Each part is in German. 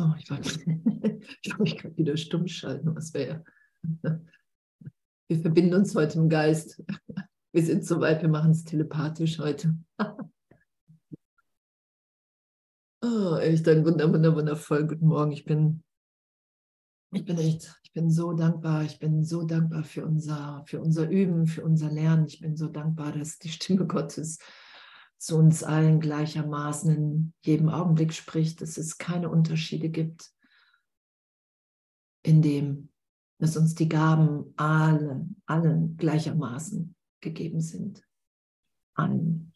So, ich wollte ich mich gerade wieder stumm schalten, was wäre. Wir verbinden uns heute im Geist. Wir sind soweit, wir machen es telepathisch heute. Oh, echt ein wunder, wunder, wundervoll. Guten Morgen. Ich bin, ich bin echt, ich bin so dankbar. Ich bin so dankbar für unser, für unser Üben, für unser Lernen. Ich bin so dankbar, dass die Stimme Gottes zu uns allen gleichermaßen in jedem Augenblick spricht, dass es keine Unterschiede gibt, in dem, dass uns die Gaben allen, allen gleichermaßen gegeben sind. Allen,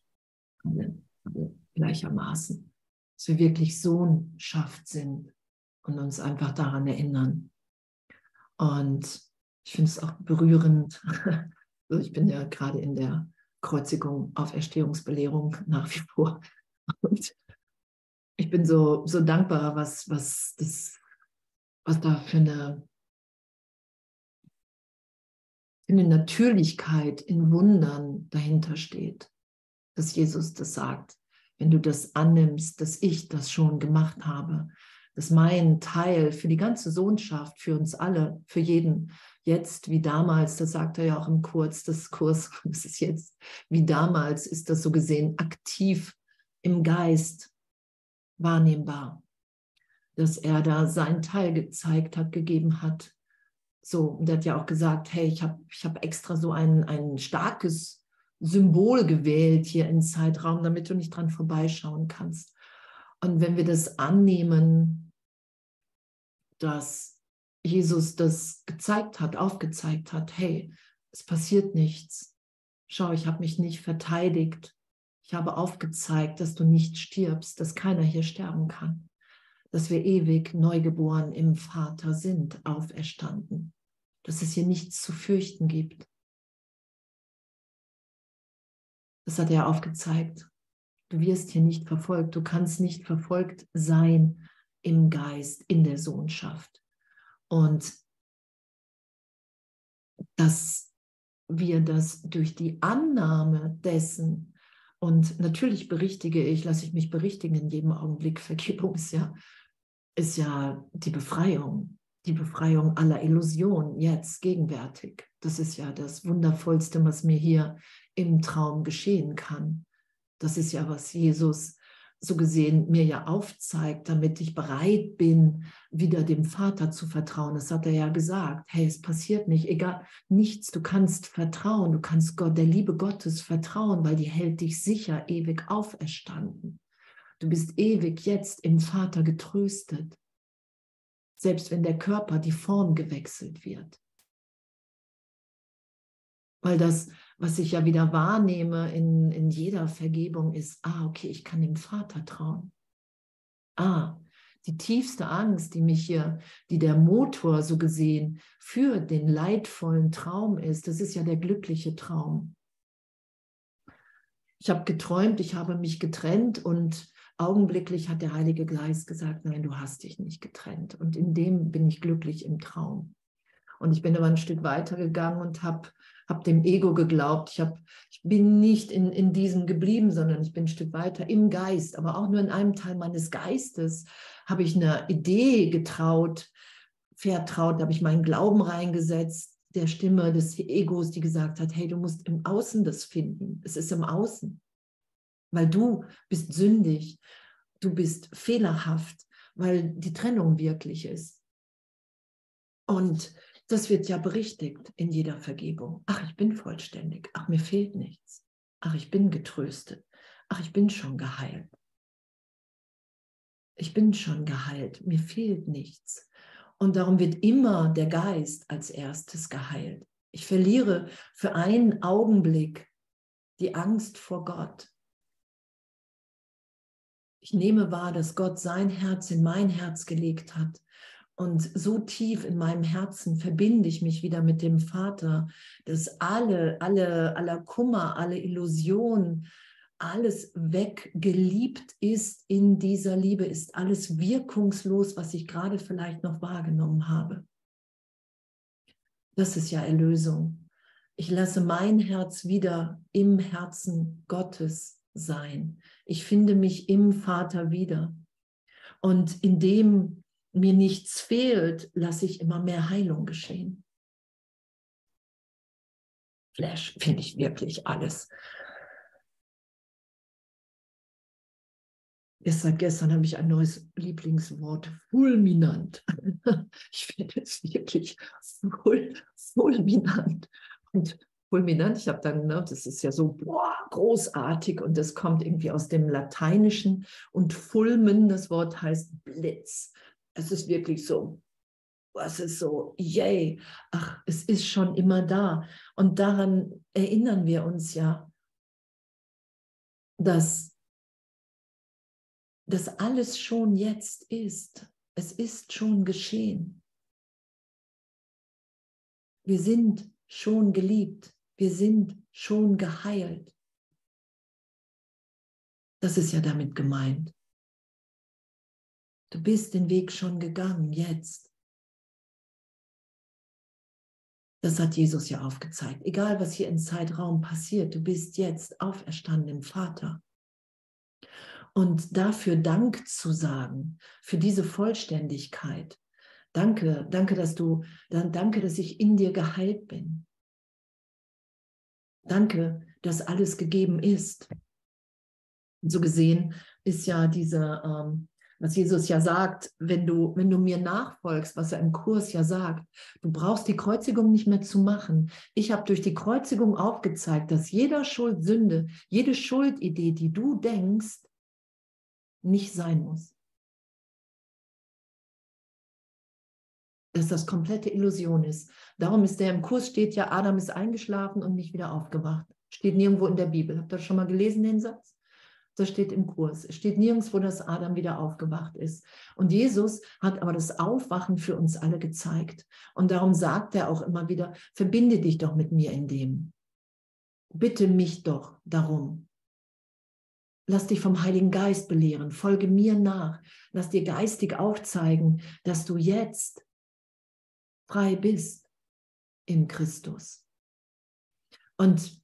allen, allen gleichermaßen. Dass wir wirklich Sohnschaft sind und uns einfach daran erinnern. Und ich finde es auch berührend. ich bin ja gerade in der Kreuzigung, Auferstehungsbelehrung nach wie vor. Und ich bin so, so dankbar, was, was, das, was da für eine, für eine Natürlichkeit in Wundern dahinter steht, dass Jesus das sagt. Wenn du das annimmst, dass ich das schon gemacht habe, dass mein Teil für die ganze Sohnschaft, für uns alle, für jeden jetzt wie damals, das sagt er ja auch im Kurz des Kurs, das ist jetzt wie damals, ist das so gesehen aktiv im Geist wahrnehmbar, dass er da seinen Teil gezeigt hat, gegeben hat. So, und er hat ja auch gesagt, hey, ich habe ich hab extra so ein, ein starkes Symbol gewählt hier im Zeitraum, damit du nicht dran vorbeischauen kannst. Und wenn wir das annehmen, dass Jesus das gezeigt hat, aufgezeigt hat, hey, es passiert nichts. Schau, ich habe mich nicht verteidigt. Ich habe aufgezeigt, dass du nicht stirbst, dass keiner hier sterben kann, dass wir ewig neugeboren im Vater sind, auferstanden, dass es hier nichts zu fürchten gibt. Das hat er aufgezeigt. Du wirst hier nicht verfolgt, du kannst nicht verfolgt sein im Geist, in der Sohnschaft. Und dass wir das durch die Annahme dessen, und natürlich berichtige ich, lasse ich mich berichtigen in jedem Augenblick, Vergebung ist ja, ist ja die Befreiung, die Befreiung aller Illusionen jetzt, gegenwärtig. Das ist ja das Wundervollste, was mir hier im Traum geschehen kann. Das ist ja, was Jesus so gesehen mir ja aufzeigt, damit ich bereit bin, wieder dem Vater zu vertrauen. Das hat er ja gesagt. Hey, es passiert nicht, egal, nichts. Du kannst vertrauen, du kannst Gott, der Liebe Gottes vertrauen, weil die hält dich sicher ewig auferstanden. Du bist ewig jetzt im Vater getröstet, selbst wenn der Körper, die Form gewechselt wird. Weil das was ich ja wieder wahrnehme in, in jeder Vergebung ist, ah, okay, ich kann dem Vater trauen. Ah, die tiefste Angst, die mich hier, die der Motor so gesehen für den leidvollen Traum ist, das ist ja der glückliche Traum. Ich habe geträumt, ich habe mich getrennt und augenblicklich hat der Heilige Geist gesagt, nein, du hast dich nicht getrennt. Und in dem bin ich glücklich im Traum. Und ich bin aber ein Stück weiter gegangen und habe hab dem Ego geglaubt. Ich, hab, ich bin nicht in, in diesem geblieben, sondern ich bin ein Stück weiter im Geist. Aber auch nur in einem Teil meines Geistes habe ich eine Idee getraut, vertraut, habe ich meinen Glauben reingesetzt, der Stimme des Egos, die gesagt hat, hey, du musst im Außen das finden. Es ist im Außen. Weil du bist sündig, du bist fehlerhaft, weil die Trennung wirklich ist. Und das wird ja berichtigt in jeder Vergebung. Ach, ich bin vollständig. Ach, mir fehlt nichts. Ach, ich bin getröstet. Ach, ich bin schon geheilt. Ich bin schon geheilt. Mir fehlt nichts. Und darum wird immer der Geist als erstes geheilt. Ich verliere für einen Augenblick die Angst vor Gott. Ich nehme wahr, dass Gott sein Herz in mein Herz gelegt hat und so tief in meinem Herzen verbinde ich mich wieder mit dem Vater, dass alle, alle, aller Kummer, alle Illusionen, alles weggeliebt ist in dieser Liebe, ist alles wirkungslos, was ich gerade vielleicht noch wahrgenommen habe. Das ist ja Erlösung. Ich lasse mein Herz wieder im Herzen Gottes sein. Ich finde mich im Vater wieder. Und in dem mir nichts fehlt, lasse ich immer mehr Heilung geschehen. Flash finde ich wirklich alles. Erst seit gestern habe ich ein neues Lieblingswort, fulminant. Ich finde es wirklich fulminant. Und fulminant, ich habe dann, ne, das ist ja so boah, großartig und das kommt irgendwie aus dem Lateinischen. Und fulmen, das Wort heißt Blitz. Es ist wirklich so, es ist so, yay, ach, es ist schon immer da. Und daran erinnern wir uns ja, dass dass alles schon jetzt ist. Es ist schon geschehen. Wir sind schon geliebt. Wir sind schon geheilt. Das ist ja damit gemeint. Du bist den Weg schon gegangen, jetzt. Das hat Jesus ja aufgezeigt. Egal, was hier im Zeitraum passiert, du bist jetzt auferstanden im Vater. Und dafür Dank zu sagen, für diese Vollständigkeit. Danke, danke, dass du, danke, dass ich in dir geheilt bin. Danke, dass alles gegeben ist. Und so gesehen ist ja diese, ähm, was Jesus ja sagt, wenn du, wenn du mir nachfolgst, was er im Kurs ja sagt, du brauchst die Kreuzigung nicht mehr zu machen. Ich habe durch die Kreuzigung aufgezeigt, dass jeder Schuldsünde, jede Schuldidee, die du denkst, nicht sein muss. Dass das komplette Illusion ist. Darum ist der im Kurs steht ja, Adam ist eingeschlafen und nicht wieder aufgewacht. Steht nirgendwo in der Bibel. Habt ihr das schon mal gelesen, den Satz? Das steht im Kurs. Es steht nirgendwo, dass Adam wieder aufgewacht ist. Und Jesus hat aber das Aufwachen für uns alle gezeigt. Und darum sagt er auch immer wieder, verbinde dich doch mit mir in dem. Bitte mich doch darum. Lass dich vom Heiligen Geist belehren. Folge mir nach. Lass dir geistig aufzeigen, dass du jetzt frei bist in Christus. Und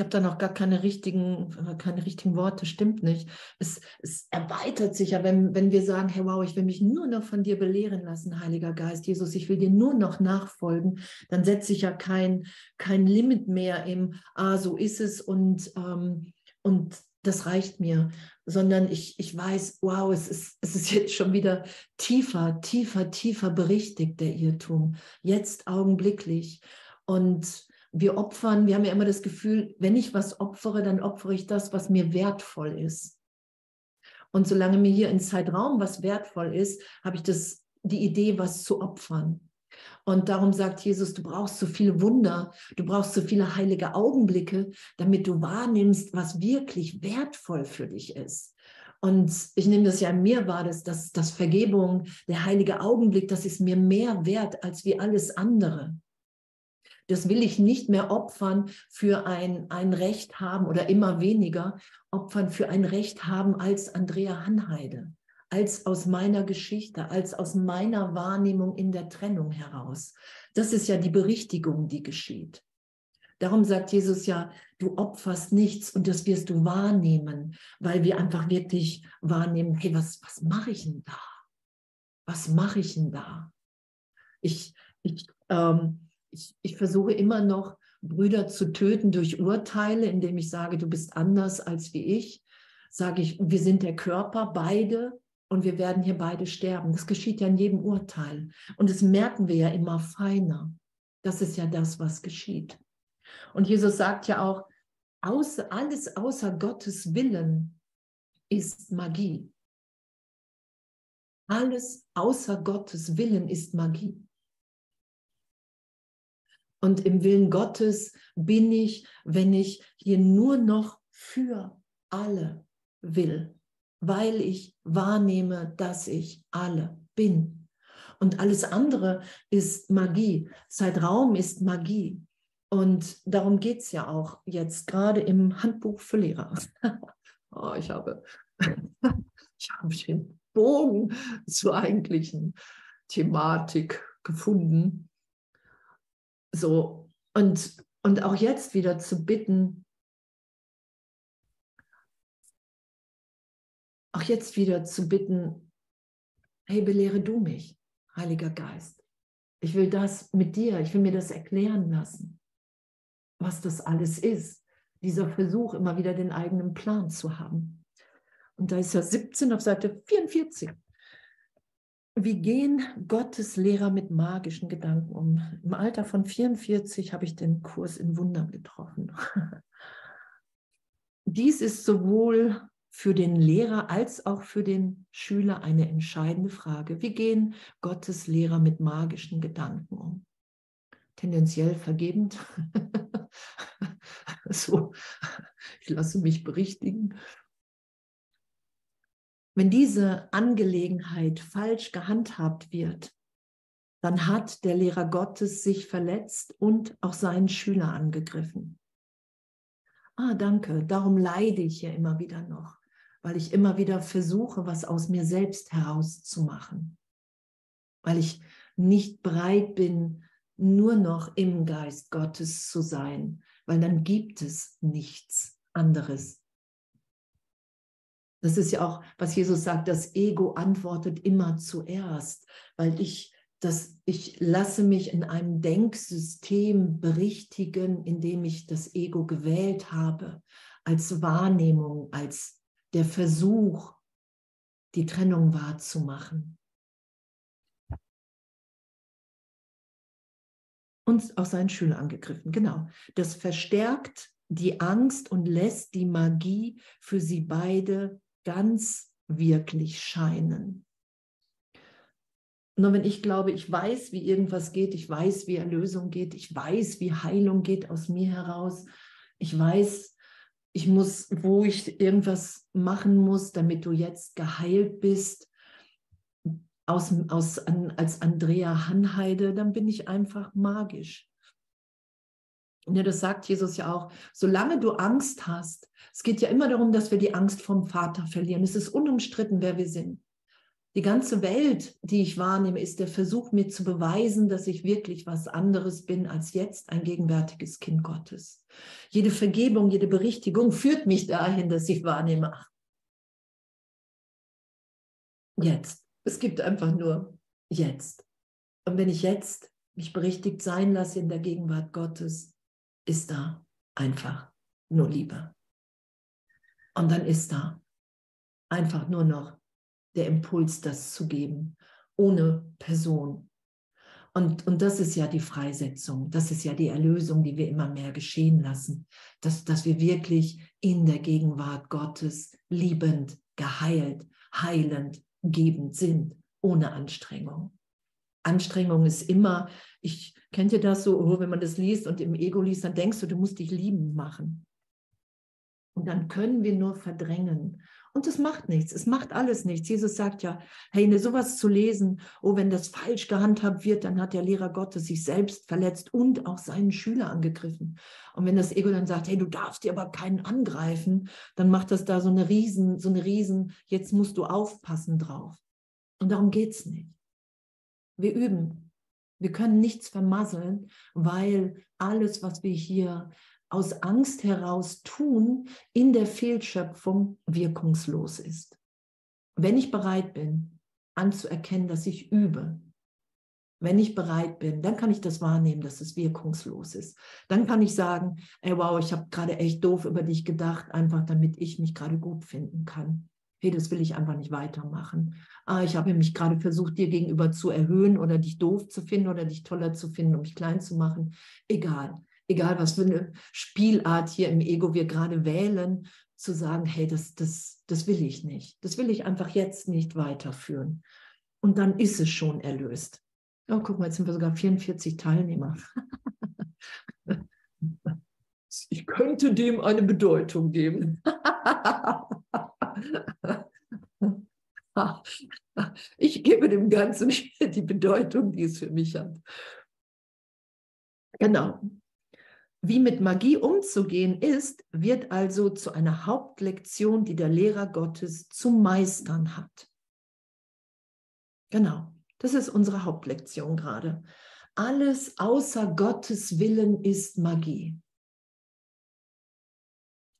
ich habe da noch gar keine richtigen, keine richtigen Worte, stimmt nicht. Es, es erweitert sich ja, wenn, wenn wir sagen, hey wow, ich will mich nur noch von dir belehren lassen, Heiliger Geist, Jesus, ich will dir nur noch nachfolgen, dann setze ich ja kein, kein Limit mehr im, ah, so ist es und ähm, und das reicht mir, sondern ich, ich weiß, wow, es ist, es ist jetzt schon wieder tiefer, tiefer, tiefer berichtigt, der Irrtum. Jetzt augenblicklich. Und wir opfern, wir haben ja immer das Gefühl, wenn ich was opfere, dann opfere ich das, was mir wertvoll ist. Und solange mir hier in Zeitraum was wertvoll ist, habe ich das, die Idee, was zu opfern. Und darum sagt Jesus, du brauchst so viele Wunder, du brauchst so viele heilige Augenblicke, damit du wahrnimmst, was wirklich wertvoll für dich ist. Und ich nehme das ja in mir wahr, dass, dass, dass Vergebung, der heilige Augenblick, das ist mir mehr wert als wie alles andere. Das will ich nicht mehr opfern für ein, ein Recht haben oder immer weniger opfern für ein Recht haben als Andrea Hanheide als aus meiner Geschichte, als aus meiner Wahrnehmung in der Trennung heraus. Das ist ja die Berichtigung, die geschieht. Darum sagt Jesus ja, du opferst nichts und das wirst du wahrnehmen, weil wir einfach wirklich wahrnehmen, hey, was, was mache ich denn da? Was mache ich denn da? Ich, ich, ähm, ich, ich versuche immer noch, Brüder zu töten durch Urteile, indem ich sage, du bist anders als wie ich. Sage ich, wir sind der Körper, beide und wir werden hier beide sterben. Das geschieht ja in jedem Urteil. Und das merken wir ja immer feiner. Das ist ja das, was geschieht. Und Jesus sagt ja auch, außer, alles außer Gottes Willen ist Magie. Alles außer Gottes Willen ist Magie. Und im Willen Gottes bin ich, wenn ich hier nur noch für alle will weil ich wahrnehme, dass ich alle bin. Und alles andere ist Magie. Zeitraum ist Magie. Und darum geht es ja auch jetzt gerade im Handbuch für Lehrer. oh, ich, habe, ich habe den Bogen zur eigentlichen Thematik gefunden. So, und, und auch jetzt wieder zu bitten, auch jetzt wieder zu bitten, hey, belehre du mich, Heiliger Geist. Ich will das mit dir, ich will mir das erklären lassen, was das alles ist. Dieser Versuch, immer wieder den eigenen Plan zu haben. Und da ist ja 17 auf Seite 44. Wie gehen Gottes Lehrer mit magischen Gedanken um? Im Alter von 44 habe ich den Kurs in Wundern getroffen. Dies ist sowohl für den Lehrer als auch für den Schüler eine entscheidende Frage. Wie gehen Gottes Lehrer mit magischen Gedanken um? Tendenziell vergebend. so, ich lasse mich berichtigen. Wenn diese Angelegenheit falsch gehandhabt wird, dann hat der Lehrer Gottes sich verletzt und auch seinen Schüler angegriffen. Ah, danke, darum leide ich ja immer wieder noch weil ich immer wieder versuche, was aus mir selbst herauszumachen, weil ich nicht bereit bin, nur noch im Geist Gottes zu sein, weil dann gibt es nichts anderes. Das ist ja auch, was Jesus sagt, das Ego antwortet immer zuerst, weil ich das, ich lasse mich in einem Denksystem berichtigen, in dem ich das Ego gewählt habe, als Wahrnehmung, als der Versuch, die Trennung wahrzumachen. Und auch seinen Schüler angegriffen, genau. Das verstärkt die Angst und lässt die Magie für sie beide ganz wirklich scheinen. Nur wenn ich glaube, ich weiß, wie irgendwas geht, ich weiß, wie Erlösung geht, ich weiß, wie Heilung geht aus mir heraus, ich weiß, ich muss, wo ich irgendwas machen muss, damit du jetzt geheilt bist, aus, aus, als Andrea Hanheide, dann bin ich einfach magisch. Ja, das sagt Jesus ja auch. Solange du Angst hast, es geht ja immer darum, dass wir die Angst vom Vater verlieren. Es ist unumstritten, wer wir sind. Die ganze Welt, die ich wahrnehme, ist der Versuch, mir zu beweisen, dass ich wirklich was anderes bin als jetzt ein gegenwärtiges Kind Gottes. Jede Vergebung, jede Berichtigung führt mich dahin, dass ich wahrnehme, ach, jetzt. Es gibt einfach nur jetzt. Und wenn ich jetzt mich berichtigt sein lasse in der Gegenwart Gottes, ist da einfach nur Liebe. Und dann ist da einfach nur noch der Impuls, das zu geben, ohne Person. Und, und das ist ja die Freisetzung, das ist ja die Erlösung, die wir immer mehr geschehen lassen, dass, dass wir wirklich in der Gegenwart Gottes liebend, geheilt, heilend, gebend sind, ohne Anstrengung. Anstrengung ist immer, ich kennt ihr das so, oh, wenn man das liest und im Ego liest, dann denkst du, du musst dich lieben machen. Und dann können wir nur verdrängen und es macht nichts, es macht alles nichts. Jesus sagt ja, hey, ne, sowas zu lesen, oh, wenn das falsch gehandhabt wird, dann hat der Lehrer Gottes sich selbst verletzt und auch seinen Schüler angegriffen. Und wenn das Ego dann sagt, hey, du darfst dir aber keinen angreifen, dann macht das da so eine Riesen, so eine Riesen, jetzt musst du aufpassen drauf. Und darum geht es nicht. Wir üben. Wir können nichts vermasseln, weil alles, was wir hier aus Angst heraus tun, in der Fehlschöpfung wirkungslos ist. Wenn ich bereit bin, anzuerkennen, dass ich übe, wenn ich bereit bin, dann kann ich das wahrnehmen, dass es wirkungslos ist. Dann kann ich sagen, ey, wow, ich habe gerade echt doof über dich gedacht, einfach damit ich mich gerade gut finden kann. Hey, das will ich einfach nicht weitermachen. Ah, ich habe mich gerade versucht, dir gegenüber zu erhöhen oder dich doof zu finden oder dich toller zu finden, um mich klein zu machen. Egal egal was für eine Spielart hier im Ego wir gerade wählen, zu sagen, hey, das, das, das will ich nicht. Das will ich einfach jetzt nicht weiterführen. Und dann ist es schon erlöst. Oh, guck mal, jetzt sind wir sogar 44 Teilnehmer. ich könnte dem eine Bedeutung geben. ich gebe dem Ganzen die Bedeutung, die es für mich hat. Genau. Wie mit Magie umzugehen ist, wird also zu einer Hauptlektion, die der Lehrer Gottes zu meistern hat. Genau, das ist unsere Hauptlektion gerade. Alles außer Gottes Willen ist Magie.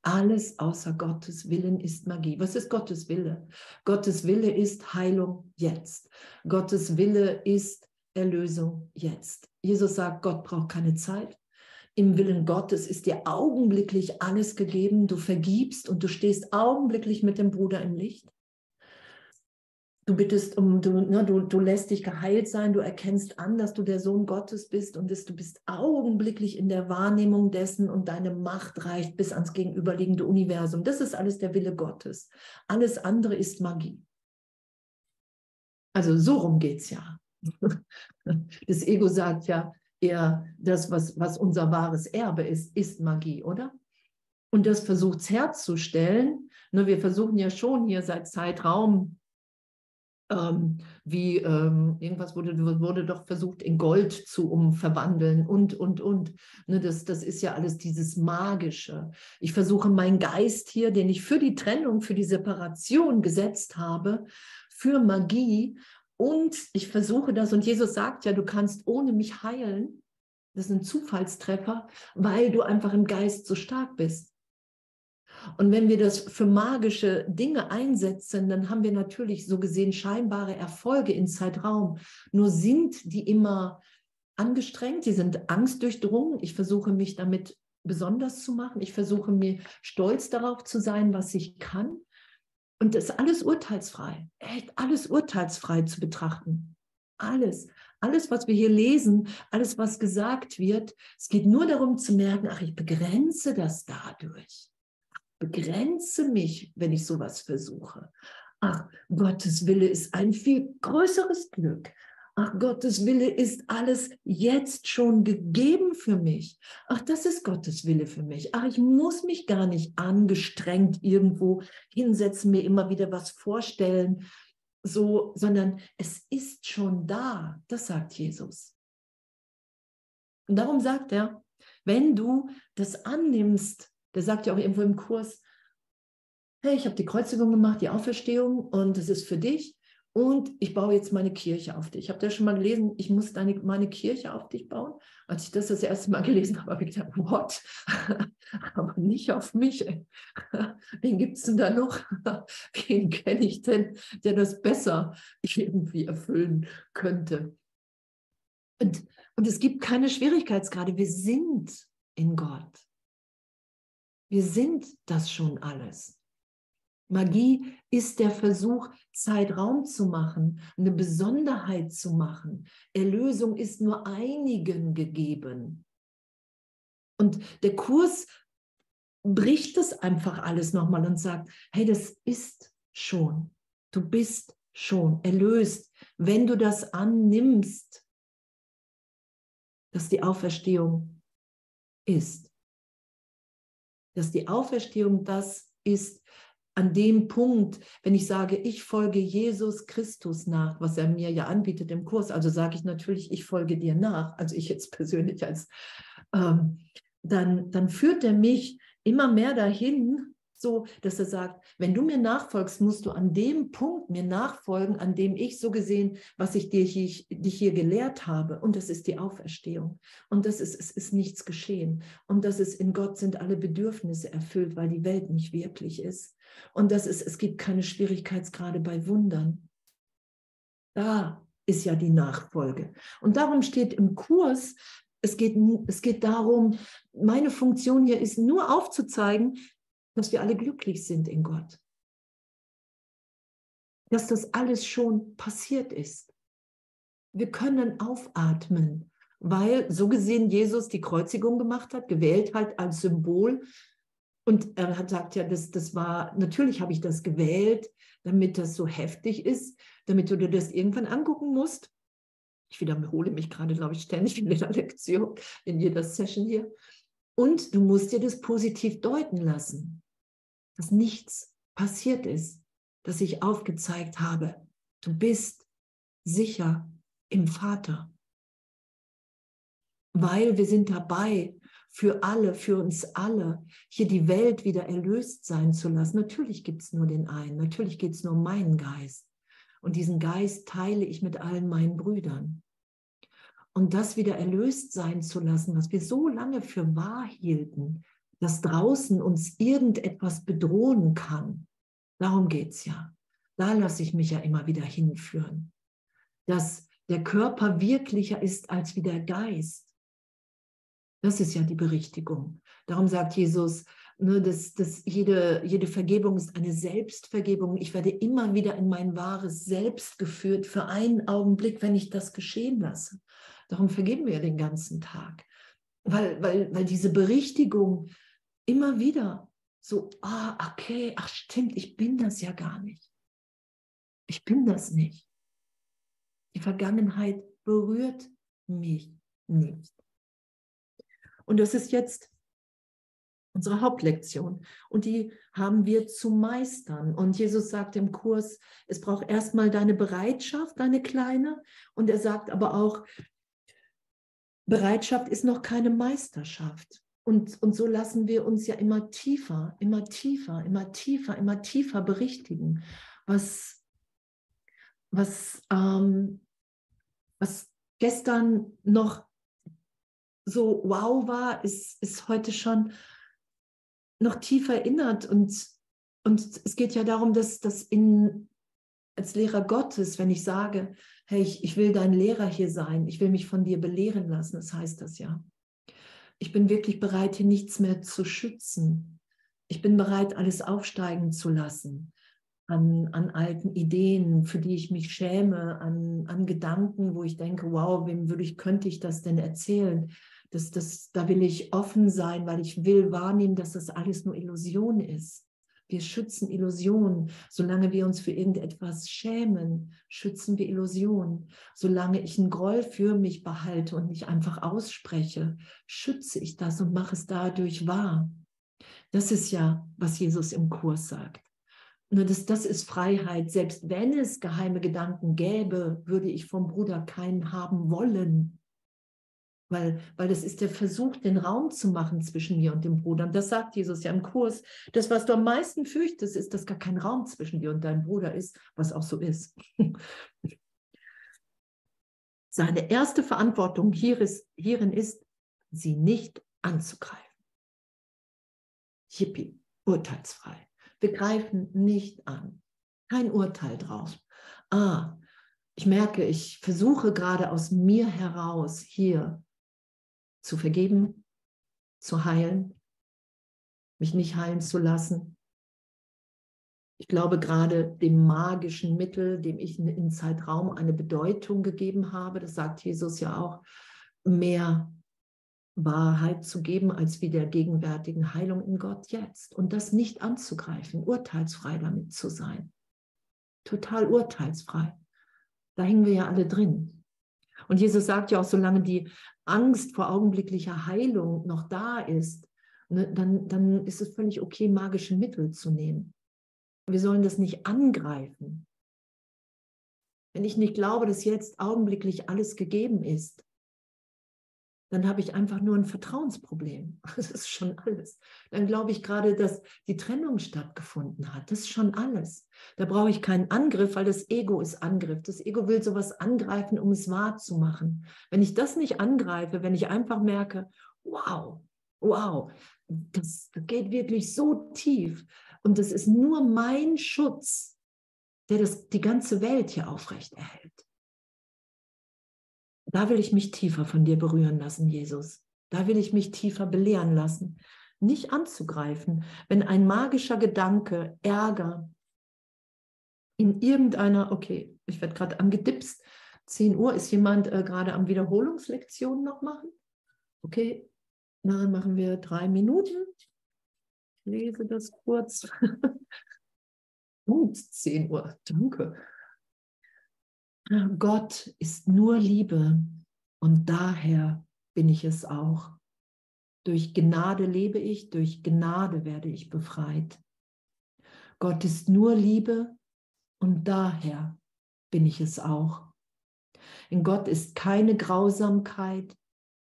Alles außer Gottes Willen ist Magie. Was ist Gottes Wille? Gottes Wille ist Heilung jetzt. Gottes Wille ist Erlösung jetzt. Jesus sagt, Gott braucht keine Zeit. Im Willen Gottes ist dir augenblicklich alles gegeben. Du vergibst und du stehst augenblicklich mit dem Bruder im Licht. Du bittest um, du, ne, du, du lässt dich geheilt sein, du erkennst an, dass du der Sohn Gottes bist und dass du bist augenblicklich in der Wahrnehmung dessen und deine Macht reicht bis ans gegenüberliegende Universum. Das ist alles der Wille Gottes. Alles andere ist Magie. Also so rum geht es ja. Das Ego sagt ja, eher das, was, was unser wahres Erbe ist, ist Magie, oder? Und das versucht es herzustellen. Ne, wir versuchen ja schon hier seit Zeitraum ähm, wie ähm, irgendwas wurde, wurde doch versucht, in Gold zu umverwandeln und, und, und. Ne, das, das ist ja alles dieses Magische. Ich versuche meinen Geist hier, den ich für die Trennung, für die Separation gesetzt habe, für Magie und ich versuche das, und Jesus sagt ja, du kannst ohne mich heilen. Das ist ein Zufallstreffer, weil du einfach im Geist so stark bist. Und wenn wir das für magische Dinge einsetzen, dann haben wir natürlich so gesehen scheinbare Erfolge in Zeitraum. Nur sind die immer angestrengt, die sind angstdurchdrungen. Ich versuche mich damit besonders zu machen. Ich versuche mir stolz darauf zu sein, was ich kann. Und das ist alles urteilsfrei, echt alles urteilsfrei zu betrachten. Alles, alles, was wir hier lesen, alles, was gesagt wird, es geht nur darum zu merken, ach, ich begrenze das dadurch begrenze mich, wenn ich sowas versuche. Ach, Gottes Wille ist ein viel größeres Glück. Ach, Gottes Wille ist alles jetzt schon gegeben für mich. Ach, das ist Gottes Wille für mich. Ach, ich muss mich gar nicht angestrengt irgendwo hinsetzen, mir immer wieder was vorstellen, so, sondern es ist schon da. Das sagt Jesus. Und darum sagt er, wenn du das annimmst, der sagt ja auch irgendwo im Kurs, hey, ich habe die Kreuzigung gemacht, die Auferstehung und es ist für dich und ich baue jetzt meine Kirche auf dich. Ich habe da schon mal gelesen, ich muss deine, meine Kirche auf dich bauen. Als ich das das erste Mal gelesen habe, habe ich gedacht, what? Aber nicht auf mich. Wen gibt es denn da noch? Wen kenne ich denn, der das besser irgendwie erfüllen könnte? Und, und es gibt keine Schwierigkeitsgrade. Wir sind in Gott. Wir sind das schon alles. Magie ist der Versuch, Zeitraum zu machen, eine Besonderheit zu machen. Erlösung ist nur einigen gegeben. Und der Kurs bricht das einfach alles nochmal und sagt, hey, das ist schon. Du bist schon erlöst, wenn du das annimmst, dass die Auferstehung ist dass die Auferstehung das ist, an dem Punkt, wenn ich sage, ich folge Jesus Christus nach, was er mir ja anbietet im Kurs, also sage ich natürlich, ich folge dir nach, also ich jetzt persönlich als, ähm, dann, dann führt er mich immer mehr dahin, so, dass er sagt, wenn du mir nachfolgst, musst du an dem Punkt mir nachfolgen, an dem ich so gesehen, was ich dir hier, dich hier gelehrt habe. Und das ist die Auferstehung. Und das ist, es ist nichts geschehen. Und das ist, in Gott sind alle Bedürfnisse erfüllt, weil die Welt nicht wirklich ist. Und das ist, es gibt keine Schwierigkeitsgrade bei Wundern. Da ist ja die Nachfolge. Und darum steht im Kurs, es geht, es geht darum, meine Funktion hier ist nur aufzuzeigen, dass wir alle glücklich sind in Gott. Dass das alles schon passiert ist. Wir können aufatmen, weil so gesehen Jesus die Kreuzigung gemacht hat, gewählt hat als Symbol. Und er hat gesagt, ja, das, das war, natürlich habe ich das gewählt, damit das so heftig ist, damit du dir das irgendwann angucken musst. Ich wiederhole mich gerade, glaube ich, ständig in jeder Lektion, in jeder Session hier. Und du musst dir das positiv deuten lassen, dass nichts passiert ist, dass ich aufgezeigt habe, du bist sicher im Vater. Weil wir sind dabei, für alle, für uns alle, hier die Welt wieder erlöst sein zu lassen. Natürlich gibt es nur den einen, natürlich geht es nur um meinen Geist. Und diesen Geist teile ich mit allen meinen Brüdern und das wieder erlöst sein zu lassen, was wir so lange für wahr hielten, dass draußen uns irgendetwas bedrohen kann. Darum geht es ja. Da lasse ich mich ja immer wieder hinführen. Dass der Körper wirklicher ist als wie der Geist. Das ist ja die Berichtigung. Darum sagt Jesus, ne, dass, dass jede, jede Vergebung ist eine Selbstvergebung. Ich werde immer wieder in mein wahres Selbst geführt für einen Augenblick, wenn ich das geschehen lasse. Darum vergeben wir den ganzen Tag. Weil, weil, weil diese Berichtigung immer wieder so, ah, okay, ach stimmt, ich bin das ja gar nicht. Ich bin das nicht. Die Vergangenheit berührt mich nicht. Und das ist jetzt unsere Hauptlektion. Und die haben wir zu meistern. Und Jesus sagt im Kurs, es braucht erstmal deine Bereitschaft, deine kleine. Und er sagt aber auch, Bereitschaft ist noch keine Meisterschaft. Und, und so lassen wir uns ja immer tiefer, immer tiefer, immer tiefer, immer tiefer berichtigen, was, was, ähm, was gestern noch so wow war, ist, ist heute schon noch tiefer erinnert. Und, und es geht ja darum, dass das in, als Lehrer Gottes, wenn ich sage, hey, ich, ich will dein Lehrer hier sein, ich will mich von dir belehren lassen, das heißt das ja. Ich bin wirklich bereit, hier nichts mehr zu schützen. Ich bin bereit, alles aufsteigen zu lassen an, an alten Ideen, für die ich mich schäme, an, an Gedanken, wo ich denke, wow, wem würde ich, könnte ich das denn erzählen? Das, das, da will ich offen sein, weil ich will wahrnehmen, dass das alles nur Illusion ist. Wir schützen Illusionen. Solange wir uns für irgendetwas schämen, schützen wir Illusionen. Solange ich einen Groll für mich behalte und nicht einfach ausspreche, schütze ich das und mache es dadurch wahr. Das ist ja, was Jesus im Kurs sagt. Nur das, das ist Freiheit. Selbst wenn es geheime Gedanken gäbe, würde ich vom Bruder keinen haben wollen. Weil, weil das ist der Versuch, den Raum zu machen zwischen mir und dem Bruder. Und das sagt Jesus ja im Kurs. Das, was du am meisten fürchtest, ist, dass gar kein Raum zwischen dir und deinem Bruder ist, was auch so ist. Seine erste Verantwortung hier ist, hierin ist, sie nicht anzugreifen. Hippie, urteilsfrei. Wir greifen nicht an. Kein Urteil draus. Ah, ich merke, ich versuche gerade aus mir heraus hier zu vergeben, zu heilen, mich nicht heilen zu lassen. Ich glaube gerade dem magischen Mittel, dem ich in Zeitraum eine Bedeutung gegeben habe, das sagt Jesus ja auch, mehr Wahrheit zu geben als wie der gegenwärtigen Heilung in Gott jetzt. Und das nicht anzugreifen, urteilsfrei damit zu sein. Total urteilsfrei. Da hängen wir ja alle drin. Und Jesus sagt ja auch, solange die Angst vor augenblicklicher Heilung noch da ist, ne, dann, dann ist es völlig okay, magische Mittel zu nehmen. Wir sollen das nicht angreifen. Wenn ich nicht glaube, dass jetzt augenblicklich alles gegeben ist, dann habe ich einfach nur ein Vertrauensproblem. Das ist schon alles. Dann glaube ich gerade, dass die Trennung stattgefunden hat. Das ist schon alles. Da brauche ich keinen Angriff, weil das Ego ist Angriff. Das Ego will sowas angreifen, um es wahrzumachen. Wenn ich das nicht angreife, wenn ich einfach merke, wow, wow, das geht wirklich so tief und das ist nur mein Schutz, der das, die ganze Welt hier aufrecht erhält. Da will ich mich tiefer von dir berühren lassen, Jesus. Da will ich mich tiefer belehren lassen. Nicht anzugreifen, wenn ein magischer Gedanke, Ärger in irgendeiner, okay, ich werde gerade angedipst, 10 Uhr, ist jemand äh, gerade am Wiederholungslektionen noch machen? Okay, dann machen wir drei Minuten. Ich lese das kurz. Gut, 10 Uhr, danke. Gott ist nur Liebe und daher bin ich es auch. Durch Gnade lebe ich, durch Gnade werde ich befreit. Gott ist nur Liebe und daher bin ich es auch. In Gott ist keine Grausamkeit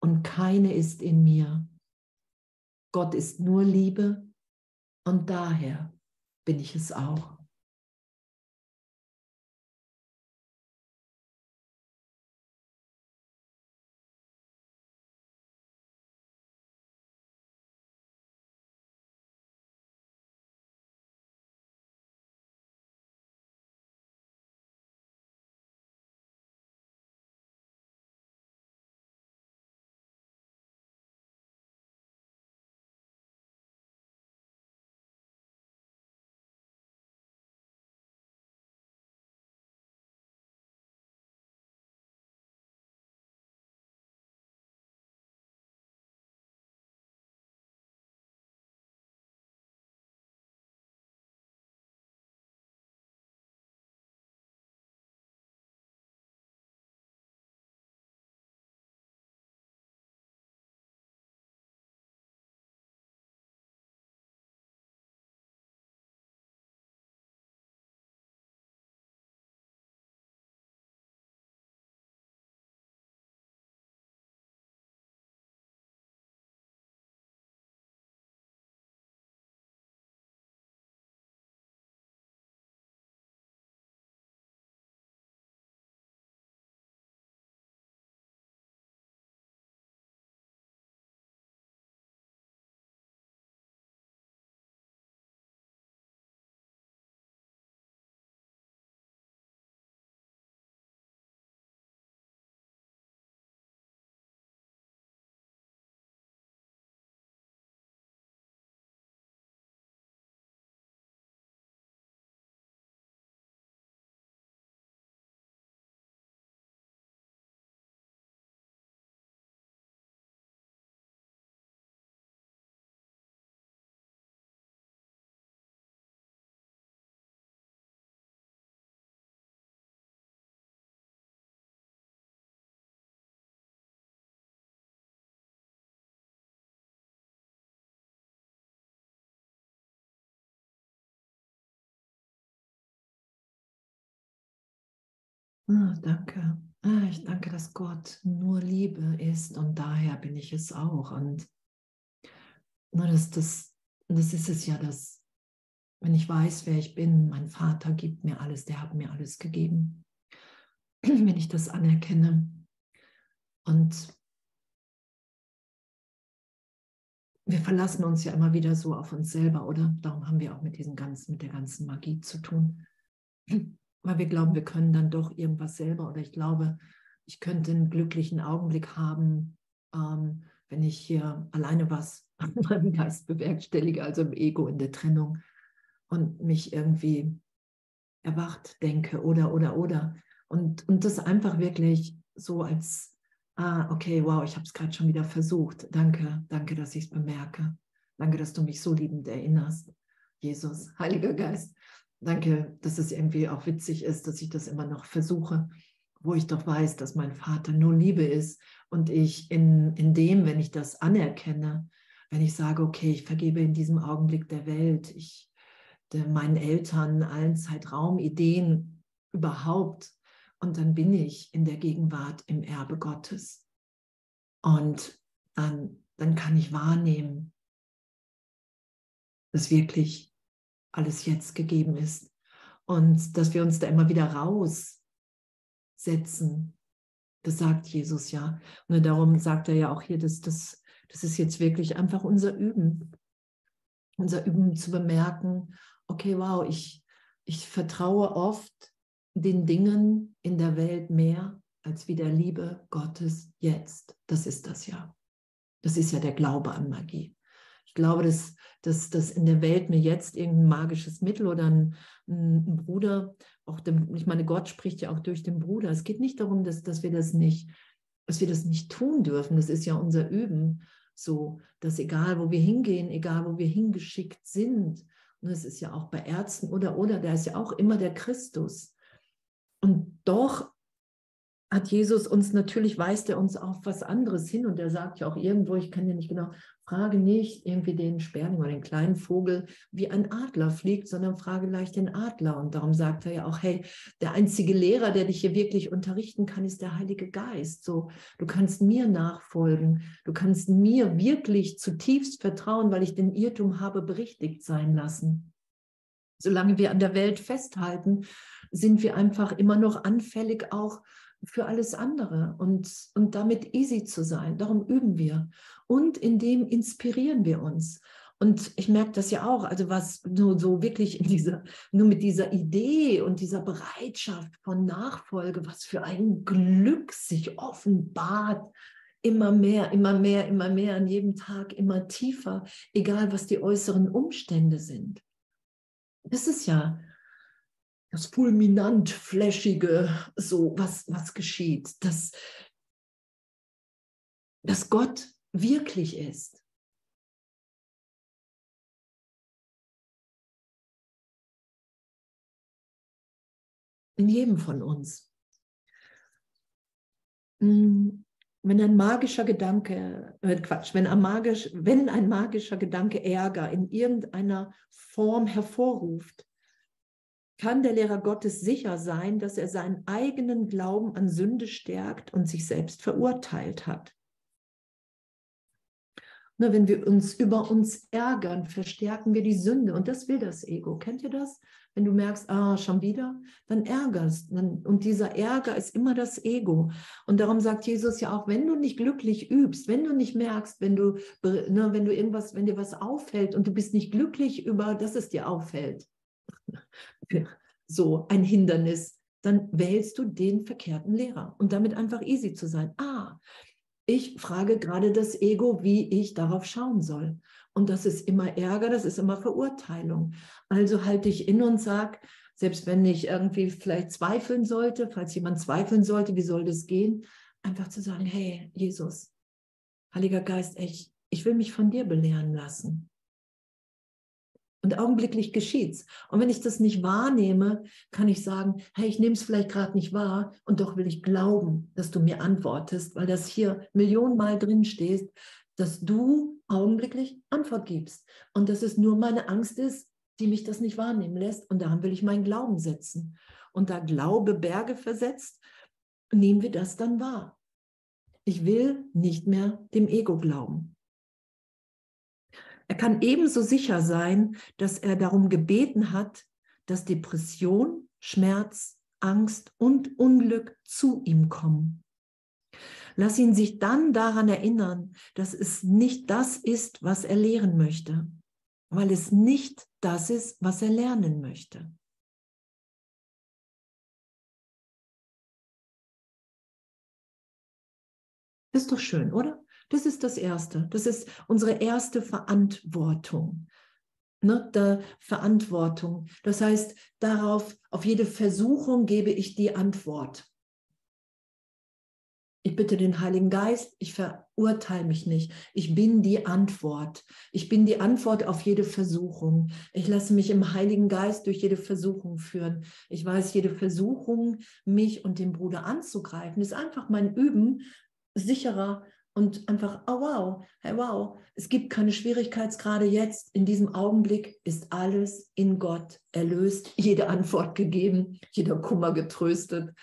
und keine ist in mir. Gott ist nur Liebe und daher bin ich es auch. Ah, danke. Ah, ich danke, dass Gott nur Liebe ist und daher bin ich es auch. Und das, das, das ist es ja, dass, wenn ich weiß, wer ich bin, mein Vater gibt mir alles, der hat mir alles gegeben. Wenn ich das anerkenne und wir verlassen uns ja immer wieder so auf uns selber, oder? Darum haben wir auch mit diesem ganzen, mit der ganzen Magie zu tun. Weil wir glauben, wir können dann doch irgendwas selber. Oder ich glaube, ich könnte einen glücklichen Augenblick haben, ähm, wenn ich hier alleine was an meinem Geist bewerkstellige, also im Ego, in der Trennung und mich irgendwie erwacht denke oder, oder, oder. Und, und das einfach wirklich so als ah, okay, wow, ich habe es gerade schon wieder versucht. Danke, danke, dass ich es bemerke. Danke, dass du mich so liebend erinnerst. Jesus, Heiliger Geist, danke, dass es irgendwie auch witzig ist, dass ich das immer noch versuche, wo ich doch weiß, dass mein Vater nur Liebe ist und ich in, in dem, wenn ich das anerkenne, wenn ich sage, okay, ich vergebe in diesem Augenblick der Welt, ich der, meinen Eltern, allen Zeitraum, Ideen überhaupt, und dann bin ich in der Gegenwart im Erbe Gottes. Und dann, dann kann ich wahrnehmen, dass wirklich alles jetzt gegeben ist. Und dass wir uns da immer wieder raussetzen. Das sagt Jesus ja. Und darum sagt er ja auch hier, dass das, das ist jetzt wirklich einfach unser Üben. Unser Üben zu bemerken, okay, wow, ich, ich vertraue oft den Dingen in der Welt mehr als wie der Liebe Gottes jetzt. Das ist das ja. Das ist ja der Glaube an Magie. Ich glaube, dass, dass, dass in der Welt mir jetzt irgendein magisches Mittel oder ein, ein Bruder, auch dem, ich meine, Gott spricht ja auch durch den Bruder. Es geht nicht darum, dass, dass wir das nicht, dass wir das nicht tun dürfen. Das ist ja unser Üben. So, dass egal wo wir hingehen, egal wo wir hingeschickt sind, und es ist ja auch bei Ärzten oder oder, da ist ja auch immer der Christus. Und doch hat Jesus uns natürlich, weist er uns auf was anderes hin und er sagt ja auch irgendwo, ich kann ja nicht genau, frage nicht irgendwie den Sperling oder den kleinen Vogel, wie ein Adler fliegt, sondern frage gleich den Adler. Und darum sagt er ja auch, hey, der einzige Lehrer, der dich hier wirklich unterrichten kann, ist der Heilige Geist. So, du kannst mir nachfolgen, du kannst mir wirklich zutiefst vertrauen, weil ich den Irrtum habe berichtigt sein lassen. Solange wir an der Welt festhalten, sind wir einfach immer noch anfällig auch für alles andere und, und damit easy zu sein. Darum üben wir. Und in dem inspirieren wir uns. Und ich merke das ja auch, also was nur so wirklich in dieser, nur mit dieser Idee und dieser Bereitschaft von Nachfolge, was für ein Glück sich offenbart, immer mehr, immer mehr, immer mehr, an jedem Tag immer tiefer, egal was die äußeren Umstände sind. Das ist ja das fulminant flashige, so was, was geschieht, dass, dass Gott wirklich ist. In jedem von uns. Hm, wenn ein magischer Gedanke, äh Quatsch, wenn ein, magisch, wenn ein magischer Gedanke Ärger in irgendeiner Form hervorruft, kann der Lehrer Gottes sicher sein, dass er seinen eigenen Glauben an Sünde stärkt und sich selbst verurteilt hat. Nur wenn wir uns über uns ärgern, verstärken wir die Sünde und das will das Ego. Kennt ihr das? Wenn du merkst, ah, schon wieder, dann ärgerst. Und dieser Ärger ist immer das Ego. Und darum sagt Jesus ja auch, wenn du nicht glücklich übst, wenn du nicht merkst, wenn du, ne, wenn du irgendwas, wenn dir was auffällt und du bist nicht glücklich über, dass es dir auffällt, so ein Hindernis, dann wählst du den verkehrten Lehrer und damit einfach easy zu sein. Ah, ich frage gerade das Ego, wie ich darauf schauen soll. Und das ist immer Ärger, das ist immer Verurteilung. Also halte ich in und sage, selbst wenn ich irgendwie vielleicht zweifeln sollte, falls jemand zweifeln sollte, wie soll das gehen, einfach zu sagen, hey, Jesus, Heiliger Geist, ich, ich will mich von dir belehren lassen. Und augenblicklich geschieht's. Und wenn ich das nicht wahrnehme, kann ich sagen, hey, ich nehme es vielleicht gerade nicht wahr und doch will ich glauben, dass du mir antwortest, weil das hier Millionenmal drin steht, dass du augenblicklich Antwort gibst. Und dass es nur meine Angst ist, die mich das nicht wahrnehmen lässt. Und daran will ich meinen Glauben setzen. und da Glaube Berge versetzt, nehmen wir das dann wahr. Ich will nicht mehr dem Ego glauben. Er kann ebenso sicher sein, dass er darum gebeten hat, dass Depression, Schmerz, Angst und Unglück zu ihm kommen. Lass ihn sich dann daran erinnern, dass es nicht das ist, was er lehren möchte, weil es nicht das ist, was er lernen möchte. Ist doch schön, oder? Das ist das Erste. Das ist unsere erste Verantwortung. Ne, der Verantwortung. Das heißt, darauf, auf jede Versuchung gebe ich die Antwort. Ich bitte den Heiligen Geist, ich verurteile mich nicht. Ich bin die Antwort. Ich bin die Antwort auf jede Versuchung. Ich lasse mich im Heiligen Geist durch jede Versuchung führen. Ich weiß, jede Versuchung, mich und den Bruder anzugreifen, ist einfach mein Üben, sicherer und einfach, oh wow, hey wow, es gibt keine Schwierigkeitsgrade jetzt. In diesem Augenblick ist alles in Gott erlöst, jede Antwort gegeben, jeder Kummer getröstet,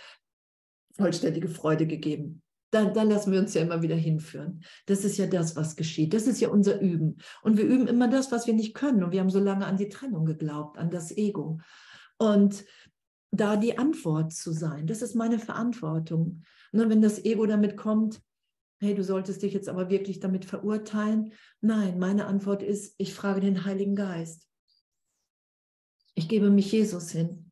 vollständige Freude gegeben dann, dann lassen wir uns ja immer wieder hinführen. Das ist ja das, was geschieht. Das ist ja unser Üben. Und wir üben immer das, was wir nicht können. Und wir haben so lange an die Trennung geglaubt, an das Ego. Und da die Antwort zu sein, das ist meine Verantwortung. Und wenn das Ego damit kommt, hey, du solltest dich jetzt aber wirklich damit verurteilen. Nein, meine Antwort ist, ich frage den Heiligen Geist. Ich gebe mich Jesus hin.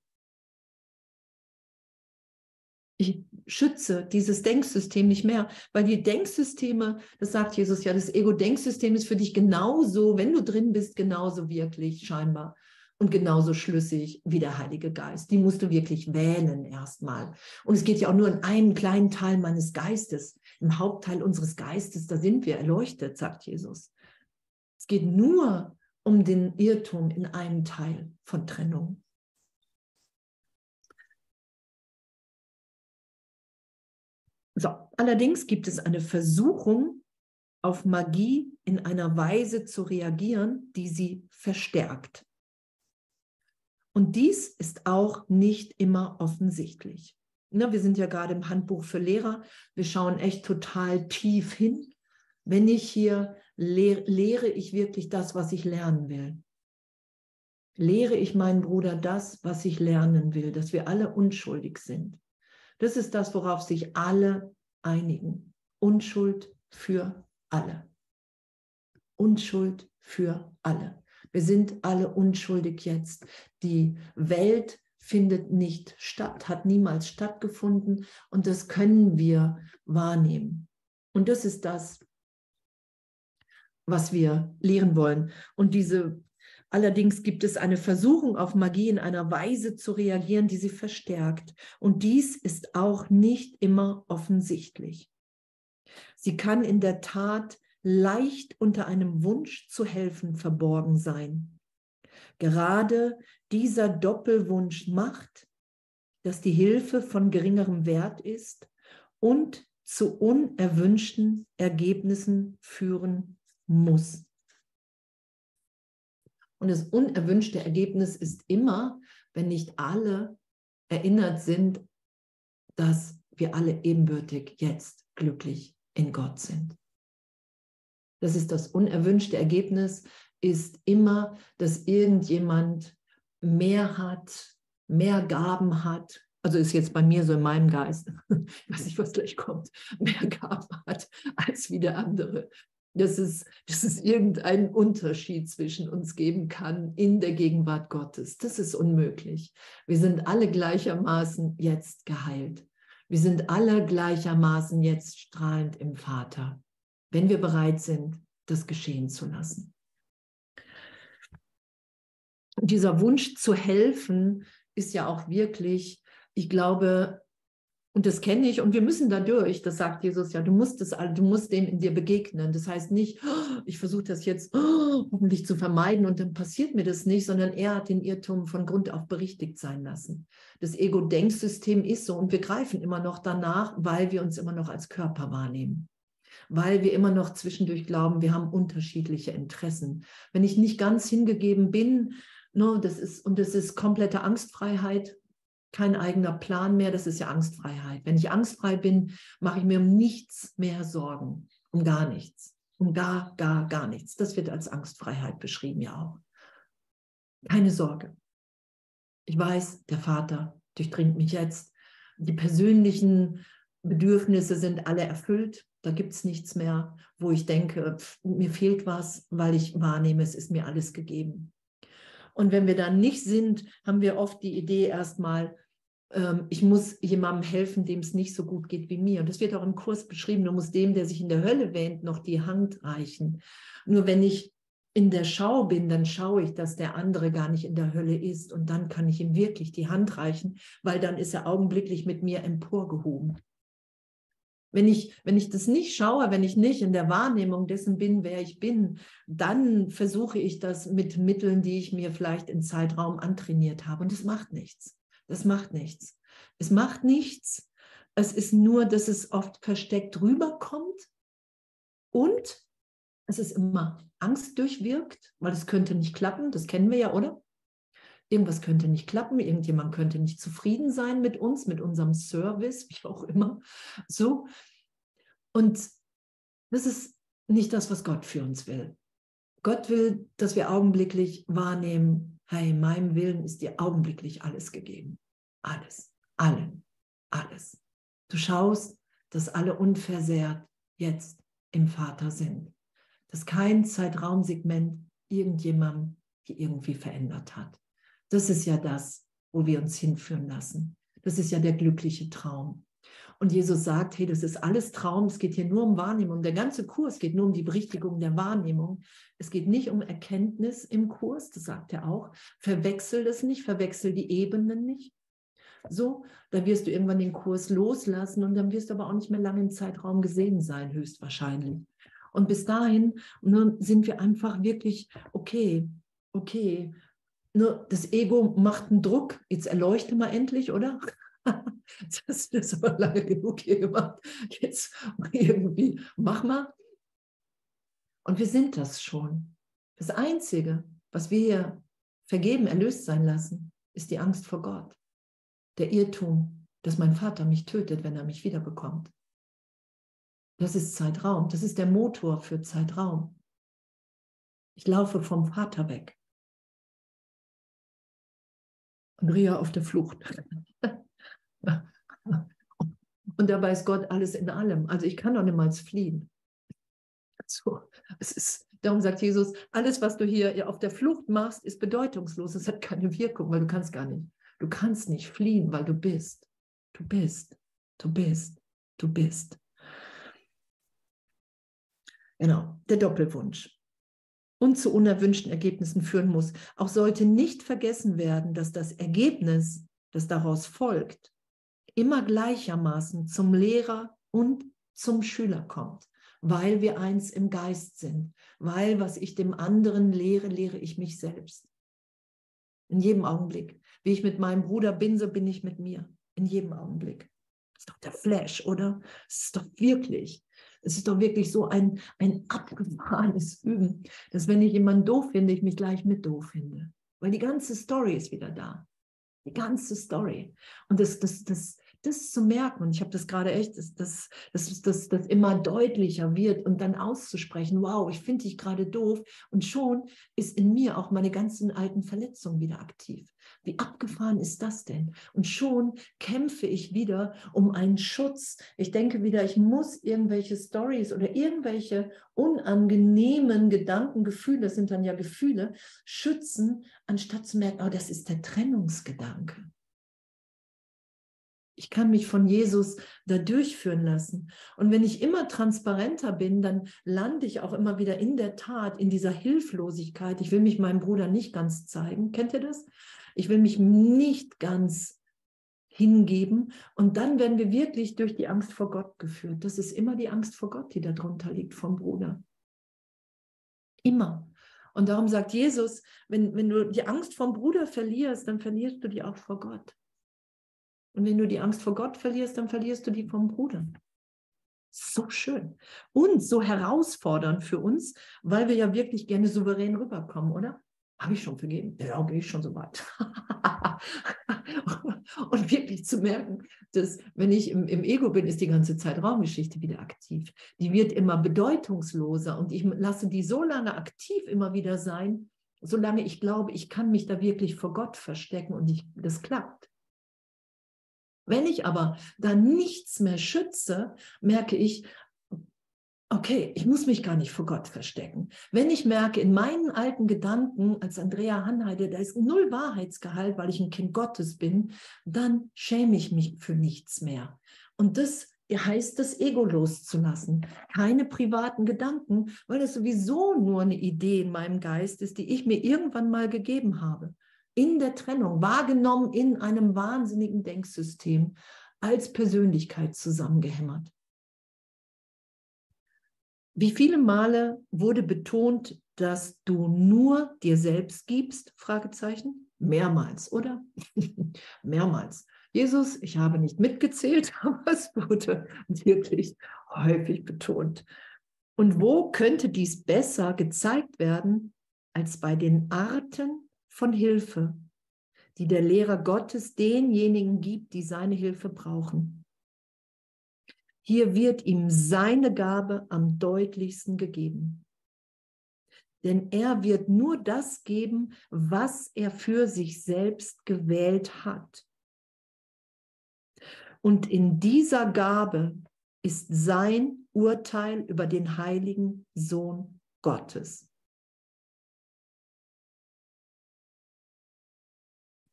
Ich schütze dieses Denksystem nicht mehr, weil die Denksysteme, das sagt Jesus ja, das Ego-Denksystem ist für dich genauso, wenn du drin bist, genauso wirklich scheinbar und genauso schlüssig wie der Heilige Geist. Die musst du wirklich wählen erstmal. Und es geht ja auch nur in einem kleinen Teil meines Geistes. Im Hauptteil unseres Geistes, da sind wir erleuchtet, sagt Jesus. Es geht nur um den Irrtum in einem Teil von Trennung. So, allerdings gibt es eine Versuchung, auf Magie in einer Weise zu reagieren, die sie verstärkt. Und dies ist auch nicht immer offensichtlich. Ne, wir sind ja gerade im Handbuch für Lehrer. Wir schauen echt total tief hin. Wenn ich hier lehre, lehre ich wirklich das, was ich lernen will. Lehre ich meinen Bruder das, was ich lernen will, dass wir alle unschuldig sind. Das ist das, worauf sich alle einigen. Unschuld für alle. Unschuld für alle. Wir sind alle unschuldig jetzt. Die Welt findet nicht statt, hat niemals stattgefunden und das können wir wahrnehmen. Und das ist das, was wir lehren wollen. Und diese Allerdings gibt es eine Versuchung auf Magie in einer Weise zu reagieren, die sie verstärkt. Und dies ist auch nicht immer offensichtlich. Sie kann in der Tat leicht unter einem Wunsch zu helfen verborgen sein. Gerade dieser Doppelwunsch macht, dass die Hilfe von geringerem Wert ist und zu unerwünschten Ergebnissen führen muss. Und das unerwünschte Ergebnis ist immer, wenn nicht alle erinnert sind, dass wir alle ebenbürtig jetzt glücklich in Gott sind. Das ist das unerwünschte Ergebnis, ist immer, dass irgendjemand mehr hat, mehr Gaben hat. Also ist jetzt bei mir so in meinem Geist, ich weiß nicht, was gleich kommt, mehr Gaben hat als wie der andere dass es, dass es irgendeinen Unterschied zwischen uns geben kann in der Gegenwart Gottes. Das ist unmöglich. Wir sind alle gleichermaßen jetzt geheilt. Wir sind alle gleichermaßen jetzt strahlend im Vater, wenn wir bereit sind, das geschehen zu lassen. Und dieser Wunsch zu helfen ist ja auch wirklich, ich glaube, und das kenne ich und wir müssen da durch. Das sagt Jesus ja. Du musst es, du musst dem in dir begegnen. Das heißt nicht, oh, ich versuche das jetzt oh, hoffentlich zu vermeiden und dann passiert mir das nicht, sondern er hat den Irrtum von Grund auf berichtigt sein lassen. Das Ego-Denksystem ist so und wir greifen immer noch danach, weil wir uns immer noch als Körper wahrnehmen. Weil wir immer noch zwischendurch glauben, wir haben unterschiedliche Interessen. Wenn ich nicht ganz hingegeben bin, no, das ist, und das ist komplette Angstfreiheit, kein eigener Plan mehr, das ist ja Angstfreiheit. Wenn ich angstfrei bin, mache ich mir um nichts mehr Sorgen, um gar nichts, um gar, gar, gar nichts. Das wird als Angstfreiheit beschrieben ja auch. Keine Sorge. Ich weiß, der Vater durchdringt mich jetzt. Die persönlichen Bedürfnisse sind alle erfüllt. Da gibt es nichts mehr, wo ich denke, pff, mir fehlt was, weil ich wahrnehme, es ist mir alles gegeben. Und wenn wir dann nicht sind, haben wir oft die Idee erstmal, ähm, ich muss jemandem helfen, dem es nicht so gut geht wie mir. Und das wird auch im Kurs beschrieben, du musst dem, der sich in der Hölle wähnt, noch die Hand reichen. Nur wenn ich in der Schau bin, dann schaue ich, dass der andere gar nicht in der Hölle ist. Und dann kann ich ihm wirklich die Hand reichen, weil dann ist er augenblicklich mit mir emporgehoben. Wenn ich, wenn ich das nicht schaue, wenn ich nicht in der Wahrnehmung dessen bin, wer ich bin, dann versuche ich das mit Mitteln, die ich mir vielleicht im Zeitraum antrainiert habe. Und das macht nichts. Das macht nichts. Es macht nichts. Es ist nur, dass es oft versteckt rüberkommt und es ist immer Angst durchwirkt, weil es könnte nicht klappen. Das kennen wir ja, oder? Irgendwas könnte nicht klappen, irgendjemand könnte nicht zufrieden sein mit uns, mit unserem Service, wie auch immer. So. Und das ist nicht das, was Gott für uns will. Gott will, dass wir augenblicklich wahrnehmen, hey, meinem Willen ist dir augenblicklich alles gegeben. Alles, allen, alles. Du schaust, dass alle unversehrt jetzt im Vater sind. Dass kein Zeitraumsegment irgendjemandem irgendwie verändert hat. Das ist ja das, wo wir uns hinführen lassen. Das ist ja der glückliche Traum. Und Jesus sagt, hey, das ist alles Traum, es geht hier nur um Wahrnehmung. Der ganze Kurs geht nur um die Berichtigung der Wahrnehmung. Es geht nicht um Erkenntnis im Kurs, das sagt er auch. Verwechsel das nicht, verwechsel die Ebenen nicht. So, dann wirst du irgendwann den Kurs loslassen und dann wirst du aber auch nicht mehr lange im Zeitraum gesehen sein, höchstwahrscheinlich. Und bis dahin sind wir einfach wirklich, okay, okay, nur das Ego macht einen Druck. Jetzt erleuchte mal endlich, oder? Das hast du das aber lange genug hier gemacht. Jetzt irgendwie, mach mal. Und wir sind das schon. Das Einzige, was wir hier vergeben, erlöst sein lassen, ist die Angst vor Gott. Der Irrtum, dass mein Vater mich tötet, wenn er mich wiederbekommt. Das ist Zeitraum. Das ist der Motor für Zeitraum. Ich laufe vom Vater weg. Andrea auf der Flucht. Und dabei ist Gott alles in allem. Also ich kann doch niemals fliehen. So, es ist, darum sagt Jesus, alles, was du hier auf der Flucht machst, ist bedeutungslos. Es hat keine Wirkung, weil du kannst gar nicht. Du kannst nicht fliehen, weil du bist. Du bist. Du bist. Du bist. Genau, der Doppelwunsch und zu unerwünschten Ergebnissen führen muss. Auch sollte nicht vergessen werden, dass das Ergebnis, das daraus folgt, immer gleichermaßen zum Lehrer und zum Schüler kommt, weil wir eins im Geist sind, weil was ich dem anderen lehre, lehre ich mich selbst. In jedem Augenblick. Wie ich mit meinem Bruder bin, so bin ich mit mir. In jedem Augenblick. Das ist doch der Flash, oder? Das ist doch wirklich. Es ist doch wirklich so ein, ein abgefahrenes Üben, dass wenn ich jemanden doof finde, ich mich gleich mit doof finde. Weil die ganze Story ist wieder da. Die ganze Story. Und das, das, das, das zu merken, und ich habe das gerade echt, dass das, das, das, das immer deutlicher wird und dann auszusprechen, wow, ich finde dich gerade doof. Und schon ist in mir auch meine ganzen alten Verletzungen wieder aktiv. Wie abgefahren ist das denn? Und schon kämpfe ich wieder um einen Schutz. Ich denke wieder, ich muss irgendwelche Stories oder irgendwelche unangenehmen Gedanken, Gefühle, das sind dann ja Gefühle, schützen, anstatt zu merken, oh, das ist der Trennungsgedanke. Ich kann mich von Jesus da durchführen lassen. Und wenn ich immer transparenter bin, dann lande ich auch immer wieder in der Tat in dieser Hilflosigkeit. Ich will mich meinem Bruder nicht ganz zeigen. Kennt ihr das? Ich will mich nicht ganz hingeben. Und dann werden wir wirklich durch die Angst vor Gott geführt. Das ist immer die Angst vor Gott, die darunter liegt vom Bruder. Immer. Und darum sagt Jesus, wenn, wenn du die Angst vom Bruder verlierst, dann verlierst du die auch vor Gott. Und wenn du die Angst vor Gott verlierst, dann verlierst du die vom Bruder. So schön und so herausfordernd für uns, weil wir ja wirklich gerne souverän rüberkommen, oder? Habe ich schon vergeben? Ja, gehe ich schon so weit. und wirklich zu merken, dass wenn ich im, im, Ego bin, ist die ganze Zeit Raumgeschichte wieder aktiv. Die wird immer bedeutungsloser und ich lasse die so lange aktiv immer wieder sein, solange ich glaube, ich kann mich da wirklich vor Gott verstecken und ich, das klappt. Wenn ich aber da nichts mehr schütze, merke ich, okay, ich muss mich gar nicht vor Gott verstecken. Wenn ich merke, in meinen alten Gedanken als Andrea Hanheide, da ist null Wahrheitsgehalt, weil ich ein Kind Gottes bin, dann schäme ich mich für nichts mehr. Und das heißt das Ego loszulassen. Keine privaten Gedanken, weil das sowieso nur eine Idee in meinem Geist ist, die ich mir irgendwann mal gegeben habe. In der Trennung, wahrgenommen in einem wahnsinnigen Denksystem, als Persönlichkeit zusammengehämmert. Wie viele Male wurde betont, dass du nur dir selbst gibst? Fragezeichen. Mehrmals, oder? Mehrmals. Jesus, ich habe nicht mitgezählt, aber es wurde wirklich häufig betont. Und wo könnte dies besser gezeigt werden als bei den Arten von Hilfe, die der Lehrer Gottes denjenigen gibt, die seine Hilfe brauchen? Hier wird ihm seine Gabe am deutlichsten gegeben. Denn er wird nur das geben, was er für sich selbst gewählt hat. Und in dieser Gabe ist sein Urteil über den heiligen Sohn Gottes.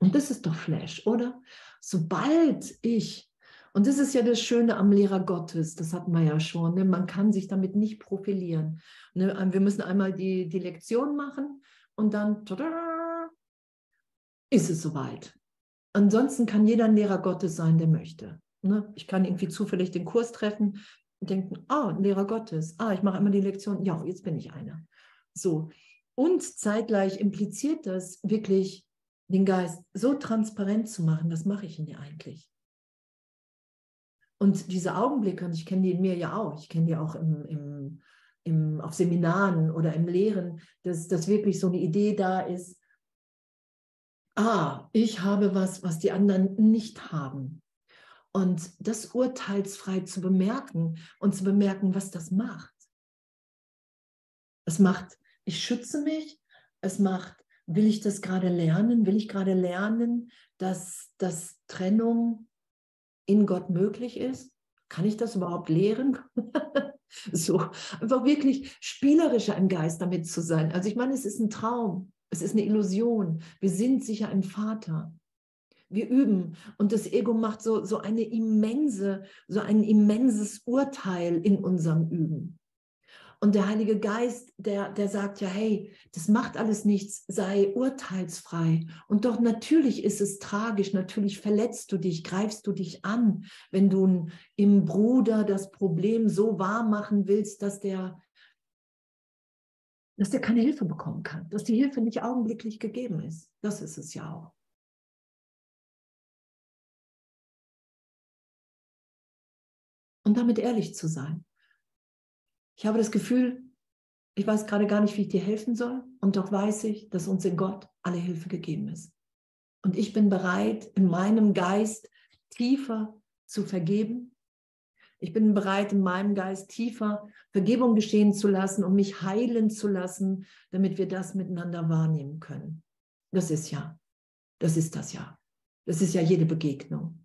Und das ist doch Flash, oder? Sobald ich und das ist ja das Schöne am Lehrer Gottes, das hatten wir ja schon. Ne? Man kann sich damit nicht profilieren. Ne? Wir müssen einmal die, die Lektion machen und dann tada, ist es soweit. Ansonsten kann jeder ein Lehrer Gottes sein, der möchte. Ne? Ich kann irgendwie zufällig den Kurs treffen und denken, ah, ein Lehrer Gottes, ah, ich mache immer die Lektion, ja, jetzt bin ich einer. So. Und zeitgleich impliziert das wirklich, den Geist so transparent zu machen, was mache ich denn hier eigentlich? Und diese Augenblicke, und ich kenne die in mir ja auch, ich kenne die auch im, im, im, auf Seminaren oder im Lehren, dass, dass wirklich so eine Idee da ist, ah, ich habe was, was die anderen nicht haben. Und das urteilsfrei zu bemerken und zu bemerken, was das macht. Es macht, ich schütze mich, es macht, will ich das gerade lernen, will ich gerade lernen, dass, dass Trennung in Gott möglich ist? Kann ich das überhaupt lehren? so, einfach wirklich spielerischer im Geist damit zu sein. Also ich meine, es ist ein Traum, es ist eine Illusion. Wir sind sicher ein Vater. Wir üben und das Ego macht so, so eine immense, so ein immenses Urteil in unserem Üben. Und der Heilige Geist, der, der sagt ja, hey, das macht alles nichts, sei urteilsfrei. Und doch natürlich ist es tragisch, natürlich verletzt du dich, greifst du dich an, wenn du im Bruder das Problem so wahr machen willst, dass der, dass der keine Hilfe bekommen kann, dass die Hilfe nicht augenblicklich gegeben ist. Das ist es ja auch. Und damit ehrlich zu sein. Ich habe das Gefühl, ich weiß gerade gar nicht, wie ich dir helfen soll. Und doch weiß ich, dass uns in Gott alle Hilfe gegeben ist. Und ich bin bereit, in meinem Geist tiefer zu vergeben. Ich bin bereit, in meinem Geist tiefer Vergebung geschehen zu lassen und mich heilen zu lassen, damit wir das miteinander wahrnehmen können. Das ist ja, das ist das ja. Das ist ja jede Begegnung.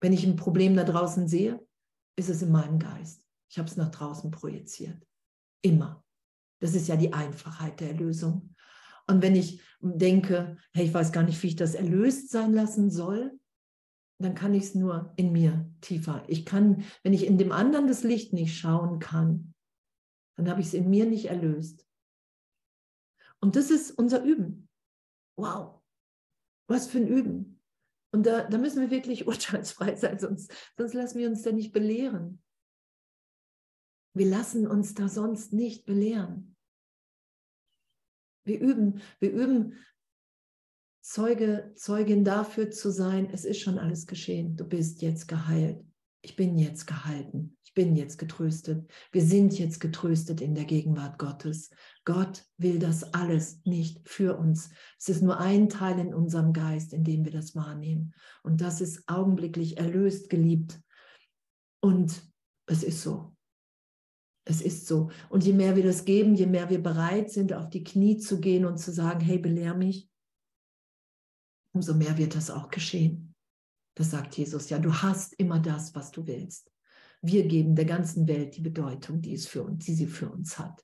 Wenn ich ein Problem da draußen sehe, ist es in meinem Geist. Ich habe es nach draußen projiziert. Immer. Das ist ja die Einfachheit der Erlösung. Und wenn ich denke, hey, ich weiß gar nicht, wie ich das erlöst sein lassen soll, dann kann ich es nur in mir tiefer. Ich kann, wenn ich in dem anderen das Licht nicht schauen kann, dann habe ich es in mir nicht erlöst. Und das ist unser Üben. Wow, was für ein Üben. Und da, da müssen wir wirklich urteilsfrei sein, sonst, sonst lassen wir uns da nicht belehren. Wir lassen uns da sonst nicht belehren. Wir üben, wir üben, Zeuge, Zeugin dafür zu sein, es ist schon alles geschehen, du bist jetzt geheilt. ich bin jetzt gehalten, ich bin jetzt getröstet, wir sind jetzt getröstet in der Gegenwart Gottes. Gott will das alles nicht für uns. Es ist nur ein Teil in unserem Geist, in dem wir das wahrnehmen. Und das ist augenblicklich erlöst, geliebt. Und es ist so. Es ist so. Und je mehr wir das geben, je mehr wir bereit sind, auf die Knie zu gehen und zu sagen, hey, belehr mich, umso mehr wird das auch geschehen. Das sagt Jesus, ja, du hast immer das, was du willst. Wir geben der ganzen Welt die Bedeutung, die, es für uns, die sie für uns hat.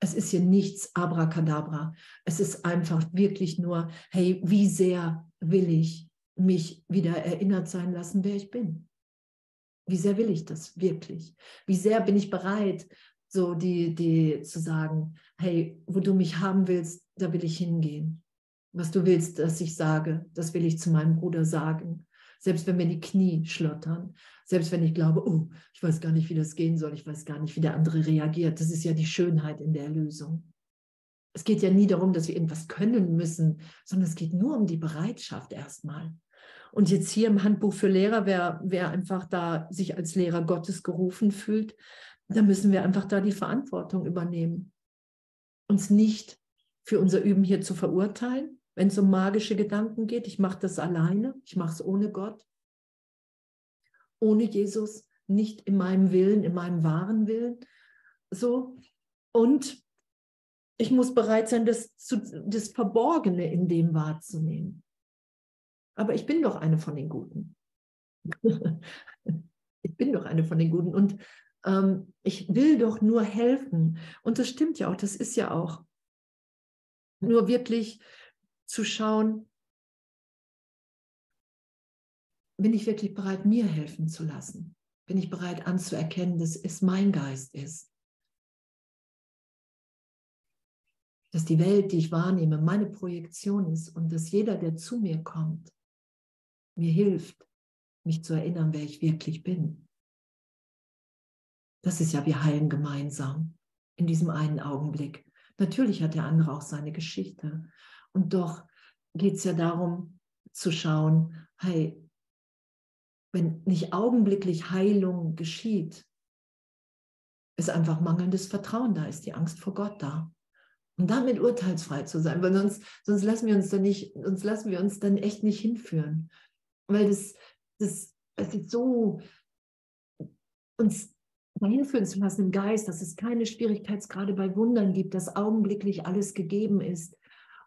Es ist hier nichts abracadabra. Es ist einfach wirklich nur, hey, wie sehr will ich mich wieder erinnert sein lassen, wer ich bin? Wie sehr will ich das wirklich? Wie sehr bin ich bereit, so die, die zu sagen, hey, wo du mich haben willst, da will ich hingehen. Was du willst, dass ich sage, das will ich zu meinem Bruder sagen selbst wenn mir die Knie schlottern, selbst wenn ich glaube, oh, ich weiß gar nicht, wie das gehen soll, ich weiß gar nicht, wie der andere reagiert. Das ist ja die Schönheit in der Erlösung. Es geht ja nie darum, dass wir irgendwas können müssen, sondern es geht nur um die Bereitschaft erstmal. Und jetzt hier im Handbuch für Lehrer, wer, wer einfach da sich als Lehrer Gottes gerufen fühlt, da müssen wir einfach da die Verantwortung übernehmen. Uns nicht für unser Üben hier zu verurteilen, wenn es um magische Gedanken geht. Ich mache das alleine, ich mache es ohne Gott, ohne Jesus, nicht in meinem Willen, in meinem wahren Willen. So. Und ich muss bereit sein, das, das Verborgene in dem wahrzunehmen. Aber ich bin doch eine von den Guten. ich bin doch eine von den Guten. Und ähm, ich will doch nur helfen. Und das stimmt ja auch, das ist ja auch. Nur wirklich zu schauen, bin ich wirklich bereit, mir helfen zu lassen? Bin ich bereit anzuerkennen, dass es mein Geist ist? Dass die Welt, die ich wahrnehme, meine Projektion ist und dass jeder, der zu mir kommt, mir hilft, mich zu erinnern, wer ich wirklich bin. Das ist ja, wir heilen gemeinsam in diesem einen Augenblick. Natürlich hat der andere auch seine Geschichte. Und doch geht es ja darum zu schauen, hey, wenn nicht augenblicklich Heilung geschieht, ist einfach mangelndes Vertrauen da, ist die Angst vor Gott da. Und damit urteilsfrei zu sein, weil sonst, sonst lassen wir uns dann nicht, sonst lassen wir uns dann echt nicht hinführen. Weil das, das, es ist so, uns dahin führen zu lassen im Geist, dass es keine Schwierigkeitsgrade bei Wundern gibt, dass augenblicklich alles gegeben ist,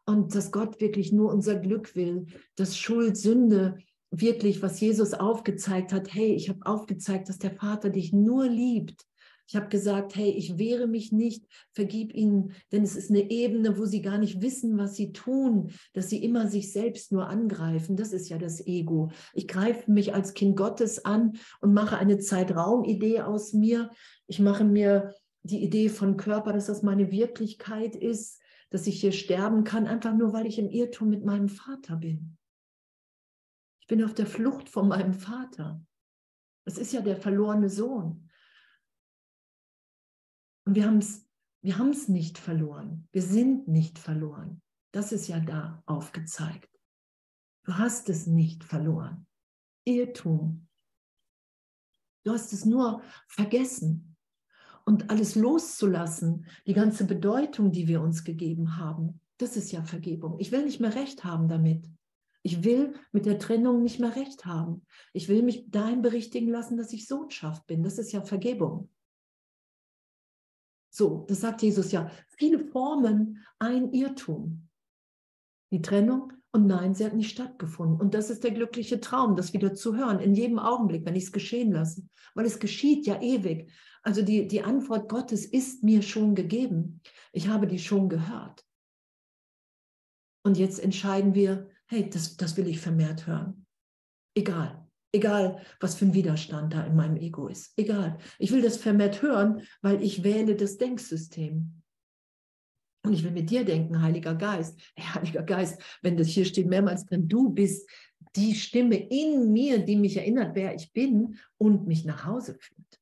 und dass Gott wirklich nur unser Glück will, dass Schuld, Sünde, wirklich, was Jesus aufgezeigt hat, hey, ich habe aufgezeigt, dass der Vater dich nur liebt. Ich habe gesagt, hey, ich wehre mich nicht, vergib ihnen, denn es ist eine Ebene, wo sie gar nicht wissen, was sie tun, dass sie immer sich selbst nur angreifen. Das ist ja das Ego. Ich greife mich als Kind Gottes an und mache eine Zeitraumidee aus mir. Ich mache mir die Idee von Körper, dass das meine Wirklichkeit ist dass ich hier sterben kann, einfach nur weil ich im Irrtum mit meinem Vater bin. Ich bin auf der Flucht von meinem Vater. Es ist ja der verlorene Sohn. Und wir haben es wir haben's nicht verloren. Wir sind nicht verloren. Das ist ja da aufgezeigt. Du hast es nicht verloren. Irrtum. Du hast es nur vergessen und alles loszulassen, die ganze Bedeutung, die wir uns gegeben haben, das ist ja Vergebung. Ich will nicht mehr recht haben damit. Ich will mit der Trennung nicht mehr recht haben. Ich will mich dahin berichtigen lassen, dass ich Sohnschaft bin. Das ist ja Vergebung. So, das sagt Jesus ja. Viele Formen, ein Irrtum. Die Trennung und nein, sie hat nicht stattgefunden. Und das ist der glückliche Traum, das wieder zu hören, in jedem Augenblick, wenn ich es geschehen lasse. Weil es geschieht ja ewig. Also die, die Antwort Gottes ist mir schon gegeben. Ich habe die schon gehört. Und jetzt entscheiden wir, hey, das, das will ich vermehrt hören. Egal. Egal, was für ein Widerstand da in meinem Ego ist. Egal. Ich will das vermehrt hören, weil ich wähle das Denksystem. Und ich will mit dir denken, Heiliger Geist. Hey, Heiliger Geist, wenn das hier steht mehrmals drin, du bist die Stimme in mir, die mich erinnert, wer ich bin und mich nach Hause führt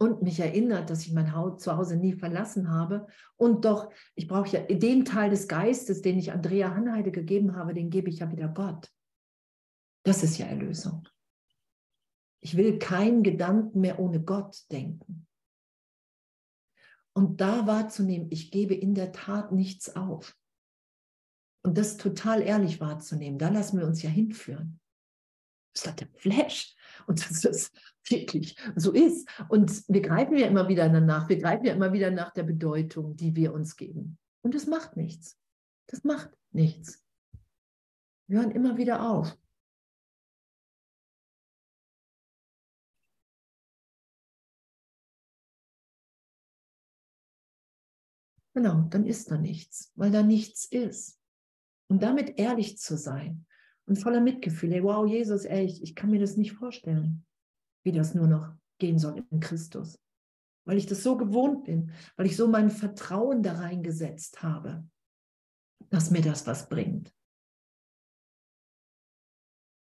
und mich erinnert, dass ich mein Zuhause nie verlassen habe. Und doch, ich brauche ja den Teil des Geistes, den ich Andrea Hanheide gegeben habe, den gebe ich ja wieder Gott. Das ist ja Erlösung. Ich will keinen Gedanken mehr ohne Gott denken. Und da wahrzunehmen, ich gebe in der Tat nichts auf. Und das total ehrlich wahrzunehmen, da lassen wir uns ja hinführen. Das hat der Flash. Und dass das wirklich so ist. Und wir greifen ja immer wieder danach. Wir greifen ja immer wieder nach der Bedeutung, die wir uns geben. Und es macht nichts. Das macht nichts. Wir hören immer wieder auf. Genau, dann ist da nichts, weil da nichts ist. Und damit ehrlich zu sein und voller Mitgefühl, ey, wow, Jesus, ey, ich, ich kann mir das nicht vorstellen, wie das nur noch gehen soll in Christus. Weil ich das so gewohnt bin, weil ich so mein Vertrauen da reingesetzt habe, dass mir das was bringt.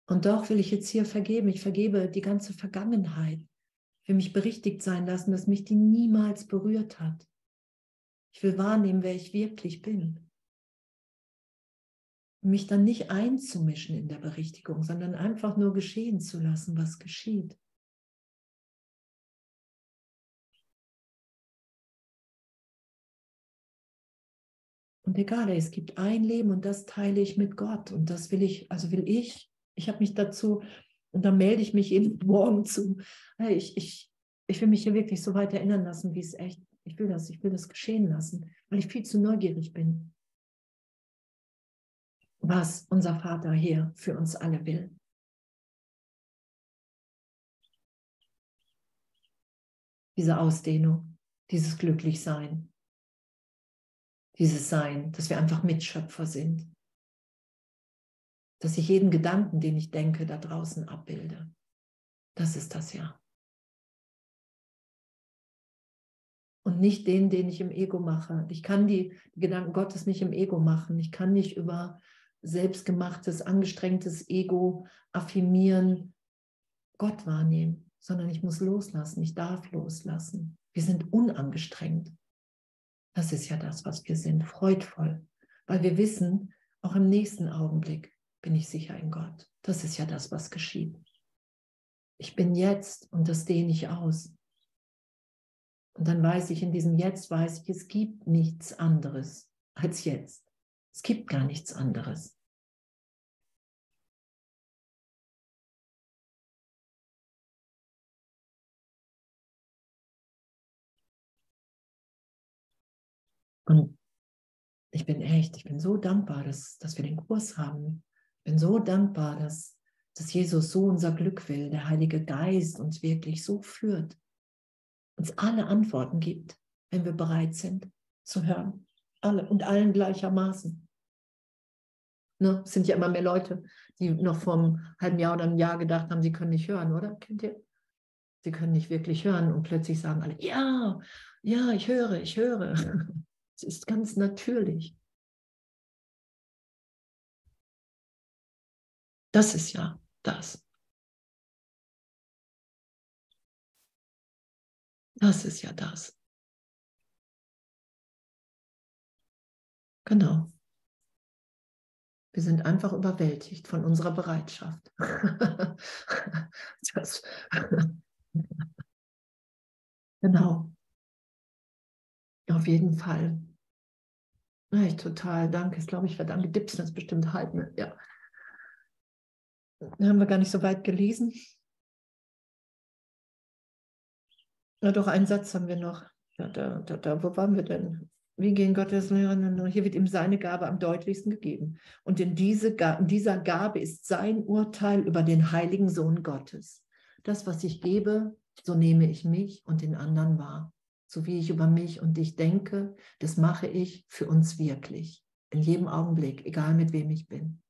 Und doch will ich jetzt hier vergeben. Ich vergebe die ganze Vergangenheit. Ich will mich berichtigt sein lassen, dass mich die niemals berührt hat. Ich will wahrnehmen, wer ich wirklich bin. Mich dann nicht einzumischen in der Berichtigung, sondern einfach nur geschehen zu lassen, was geschieht. Und egal, es gibt ein Leben und das teile ich mit Gott. Und das will ich, also will ich, ich habe mich dazu, und dann melde ich mich eben morgen zu. Ich, ich, ich will mich hier wirklich so weit erinnern lassen, wie es echt ich will das, ich will das geschehen lassen, weil ich viel zu neugierig bin, was unser Vater hier für uns alle will. Diese Ausdehnung, dieses Glücklichsein, dieses Sein, dass wir einfach Mitschöpfer sind, dass ich jeden Gedanken, den ich denke, da draußen abbilde. Das ist das ja. Und nicht den, den ich im Ego mache. Ich kann die, Gedanken Gottes nicht im Ego machen. Ich kann nicht über selbstgemachtes, angestrengtes Ego affirmieren, Gott wahrnehmen, sondern ich muss loslassen. Ich darf loslassen. Wir sind unangestrengt. Das ist ja das, was wir sind, freudvoll, weil wir wissen, auch im nächsten Augenblick bin ich sicher in Gott. Das ist ja das, was geschieht. Ich bin jetzt und das dehne ich aus. Und dann weiß ich, in diesem Jetzt weiß ich, es gibt nichts anderes als jetzt. Es gibt gar nichts anderes. Und ich bin echt, ich bin so dankbar, dass, dass wir den Kurs haben. Ich bin so dankbar, dass, dass Jesus so unser Glück will, der Heilige Geist uns wirklich so führt uns alle Antworten gibt, wenn wir bereit sind zu hören. Alle und allen gleichermaßen. Ne? Es sind ja immer mehr Leute, die noch vor einem halben Jahr oder einem Jahr gedacht haben, sie können nicht hören, oder? Kennt ihr? Sie können nicht wirklich hören und plötzlich sagen alle, ja, ja, ich höre, ich höre. Es ist ganz natürlich. Das ist ja das. Das ist ja das. Genau. Wir sind einfach überwältigt von unserer Bereitschaft. das, genau. Auf jeden Fall. Ich total danke. Ich glaube, ich werde angedipst, das bestimmt halten. Ja. Haben wir gar nicht so weit gelesen. Na doch, einen Satz haben wir noch. Da, da, da, wo waren wir denn? Wie gehen Gottes? Hier wird ihm seine Gabe am deutlichsten gegeben. Und in, diese, in dieser Gabe ist sein Urteil über den heiligen Sohn Gottes. Das, was ich gebe, so nehme ich mich und den anderen wahr. So wie ich über mich und dich denke, das mache ich für uns wirklich. In jedem Augenblick, egal mit wem ich bin.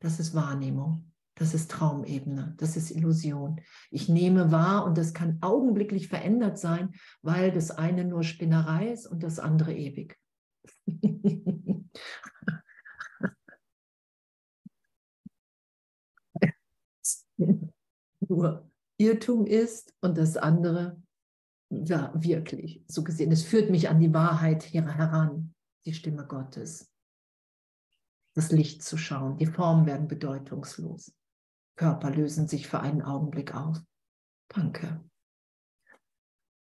Das ist Wahrnehmung. Das ist Traumebene, das ist Illusion. Ich nehme wahr und das kann augenblicklich verändert sein, weil das eine nur Spinnerei ist und das andere ewig. nur Irrtum ist und das andere ja, wirklich so gesehen. Es führt mich an die Wahrheit heran, die Stimme Gottes. Das Licht zu schauen, die Formen werden bedeutungslos. Körper lösen sich für einen Augenblick auf. Danke.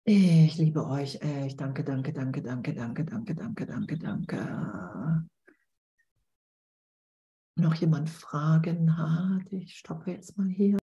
Ich liebe euch. Ich danke, danke, danke, danke, danke, danke, danke, danke, danke. Noch jemand Fragen hat? Ich stoppe jetzt mal hier.